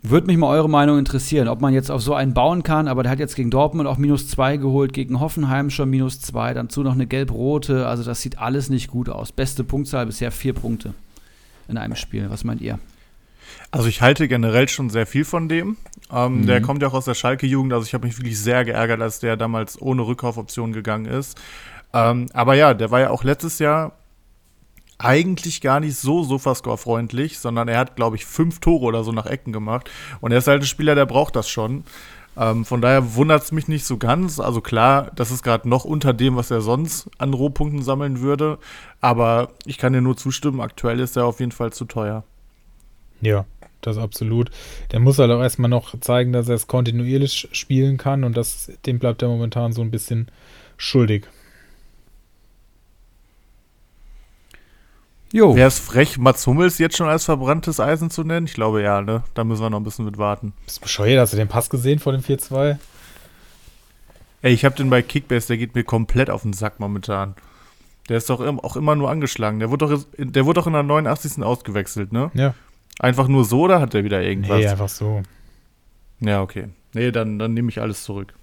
Würde mich mal eure Meinung interessieren, ob man jetzt auf so einen bauen kann, aber der hat jetzt gegen Dortmund auch minus zwei geholt, gegen Hoffenheim schon minus zwei, dazu noch eine gelb-rote, also das sieht alles nicht gut aus. Beste Punktzahl bisher vier Punkte in einem Spiel. Was meint ihr? Also ich halte generell schon sehr viel von dem. Ähm, Mhm. Der kommt ja auch aus der Schalke-Jugend, also ich habe mich wirklich sehr geärgert, als der damals ohne Rückkaufoption gegangen ist. Ähm, aber ja, der war ja auch letztes Jahr eigentlich gar nicht so Sofascore-freundlich, sondern er hat, glaube ich, fünf Tore oder so nach Ecken gemacht. Und er ist halt ein Spieler, der braucht das schon. Ähm, von daher wundert es mich nicht so ganz. Also klar, das ist gerade noch unter dem, was er sonst an Rohpunkten sammeln würde. Aber ich kann dir nur zustimmen, aktuell ist er auf jeden Fall zu teuer. Ja, das absolut. Der muss halt auch erstmal noch zeigen, dass er es kontinuierlich spielen kann und das, dem bleibt er momentan so ein bisschen schuldig. Jo, Wäre es frech, Mats Hummels jetzt schon als verbranntes Eisen zu nennen? Ich glaube ja, ne? Da müssen wir noch ein bisschen mit warten. Bist du bescheuert? Hast du den Pass gesehen vor dem 4-2? Ey, ich habe den bei Kickbase, der geht mir komplett auf den Sack momentan. Der ist doch auch immer nur angeschlagen. Der wurde doch, der wurde doch in der 89. ausgewechselt, ne? Ja. Einfach nur so oder hat der wieder irgendwas? Nee, einfach so. Ja, okay. Nee, dann, dann nehme ich alles zurück.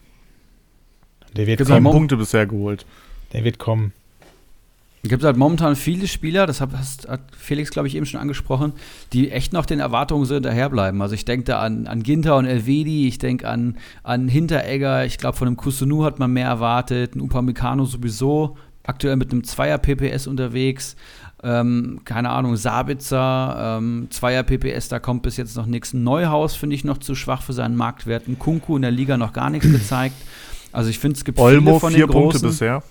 Der wird Mom- kommen. Punkte bisher geholt. Der wird kommen. Es gibt halt momentan viele Spieler, das hat, Felix, glaube ich, eben schon angesprochen, die echt noch den Erwartungen so hinterherbleiben. Also ich denke da an, an Ginter und Elvedi, ich denke an, an Hinteregger, ich glaube von einem Kusunu hat man mehr erwartet, ein Upamecano sowieso, aktuell mit einem Zweier-PPS unterwegs. Ähm, keine Ahnung, Sabitzer, ähm, Zweier PPS, da kommt bis jetzt noch nichts. Neuhaus finde ich noch zu schwach für seinen Marktwert. Ein Kunku in der Liga noch gar nichts gezeigt. Also ich finde, es gibt Olmo, viele von vier den Punkte Großen. bisher.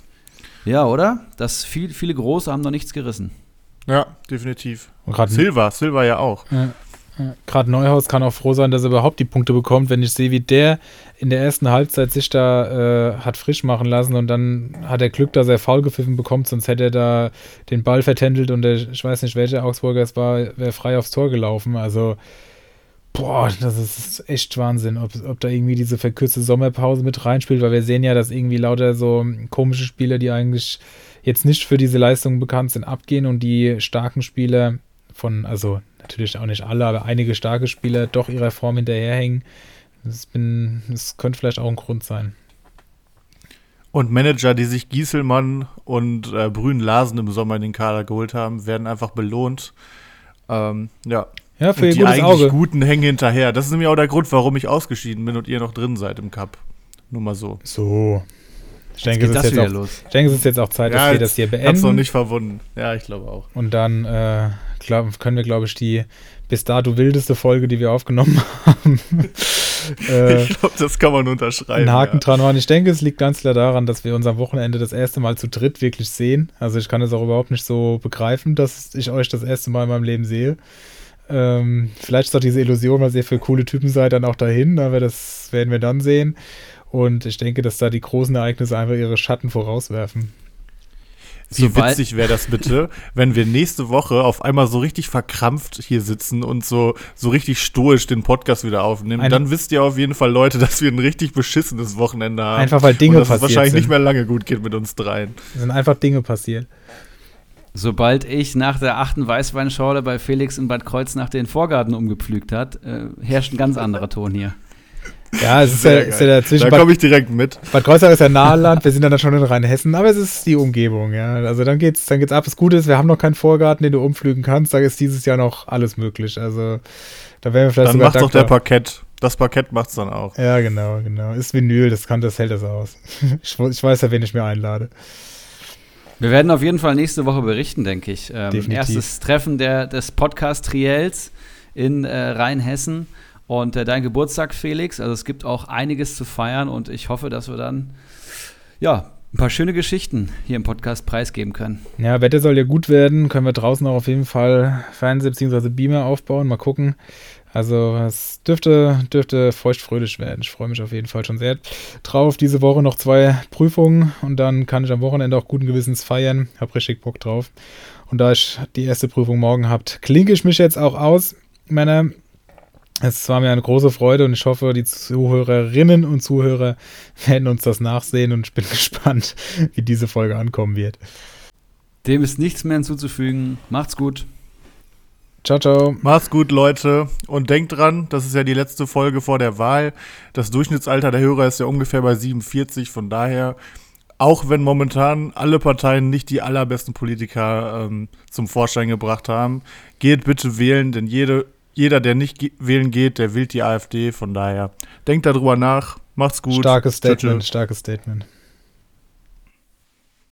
Ja, oder? Das viel, viele Große haben noch nichts gerissen. Ja, definitiv. Und gerade Silva, Silva ja auch. Gerade Neuhaus kann auch froh sein, dass er überhaupt die Punkte bekommt, wenn ich sehe, wie der in der ersten Halbzeit sich da äh, hat frisch machen lassen und dann hat er Glück, dass er faul gepfiffen bekommt, sonst hätte er da den Ball vertändelt und der, ich weiß nicht, welcher Augsburger es war, wäre frei aufs Tor gelaufen. Also, boah, das ist echt Wahnsinn, ob, ob da irgendwie diese verkürzte Sommerpause mit reinspielt, weil wir sehen ja, dass irgendwie lauter so komische Spieler, die eigentlich jetzt nicht für diese Leistungen bekannt sind, abgehen und die starken Spieler von, also natürlich auch nicht alle, aber einige starke Spieler doch ihrer Form hinterherhängen. Das, bin, das könnte vielleicht auch ein Grund sein. Und Manager, die sich Gieselmann und äh, Brün Larsen im Sommer in den Kader geholt haben, werden einfach belohnt. Ähm, ja. Ja, für Und ihr die gutes eigentlich Auge. Guten hängen hinterher. Das ist nämlich auch der Grund, warum ich ausgeschieden bin und ihr noch drin seid im Cup. Nur mal so. So. Ich denke, Geht es das ist, jetzt wieder auch, los? ich denke, es ist jetzt auch Zeit, dass wir das hier Hab's noch beenden. nicht verwunden. Ja, ich glaube auch. Und dann äh, glaub, können wir, glaube ich, die bis dato wildeste Folge, die wir aufgenommen haben, äh, ich glaube, das kann man unterschreiben. einen Haken ja. dran machen. Ich denke, es liegt ganz klar daran, dass wir uns am Wochenende das erste Mal zu dritt wirklich sehen. Also ich kann es auch überhaupt nicht so begreifen, dass ich euch das erste Mal in meinem Leben sehe. Ähm, vielleicht ist doch diese Illusion, was ihr für coole Typen seid, dann auch dahin, aber das werden wir dann sehen. Und ich denke, dass da die großen Ereignisse einfach ihre Schatten vorauswerfen. Wie Sobald- witzig wäre das bitte, wenn wir nächste Woche auf einmal so richtig verkrampft hier sitzen und so, so richtig stoisch den Podcast wieder aufnehmen. Ein- dann wisst ihr auf jeden Fall, Leute, dass wir ein richtig beschissenes Wochenende haben. Einfach weil Dinge und dass es passiert wahrscheinlich sind. nicht mehr lange gut geht mit uns dreien. Es sind einfach Dinge passiert. Sobald ich nach der achten Weißweinschorle bei Felix in Bad Kreuznach den Vorgarten umgepflügt hat, äh, herrscht ein ganz anderer Ton hier. Ja, es ist ja, ist ja dazwischen. Da Bad, komme ich direkt mit. Bad Kreuznach ist ja Nahland, wir sind dann schon in Rheinhessen, aber es ist die Umgebung, ja. Also dann geht's, dann geht's ab. Das Gute ist, wir haben noch keinen Vorgarten, den du umpflügen kannst. Da ist dieses Jahr noch alles möglich. Also da wären wir vielleicht Dann macht's doch der. Parkett. Das Parkett macht's dann auch. Ja, genau, genau. Ist Vinyl, das kann, das hält das aus. ich, ich weiß ja, wen ich mir einlade. Wir werden auf jeden Fall nächste Woche berichten, denke ich. Ähm, erstes Treffen der, des Podcast-Triels in äh, Rheinhessen und äh, dein Geburtstag, Felix. Also es gibt auch einiges zu feiern und ich hoffe, dass wir dann ja ein paar schöne Geschichten hier im Podcast preisgeben können. Ja, Wetter soll ja gut werden. Können wir draußen auch auf jeden Fall Fernseher bzw. Beamer aufbauen. Mal gucken. Also es dürfte, dürfte feuchtfröhlich werden. Ich freue mich auf jeden Fall schon sehr drauf. Diese Woche noch zwei Prüfungen und dann kann ich am Wochenende auch guten Gewissens feiern. Hab richtig Bock drauf. Und da ich die erste Prüfung morgen habt, klinke ich mich jetzt auch aus, Männer. Es war mir eine große Freude und ich hoffe, die Zuhörerinnen und Zuhörer werden uns das nachsehen und ich bin gespannt, wie diese Folge ankommen wird. Dem ist nichts mehr hinzuzufügen. Macht's gut. Ciao, ciao. Macht's gut, Leute. Und denkt dran, das ist ja die letzte Folge vor der Wahl. Das Durchschnittsalter der Hörer ist ja ungefähr bei 47. Von daher, auch wenn momentan alle Parteien nicht die allerbesten Politiker ähm, zum Vorschein gebracht haben, geht bitte wählen, denn jede, jeder, der nicht ge wählen geht, der wählt die AfD. Von daher, denkt darüber nach. Macht's gut. Starkes. Statement, starkes Statement.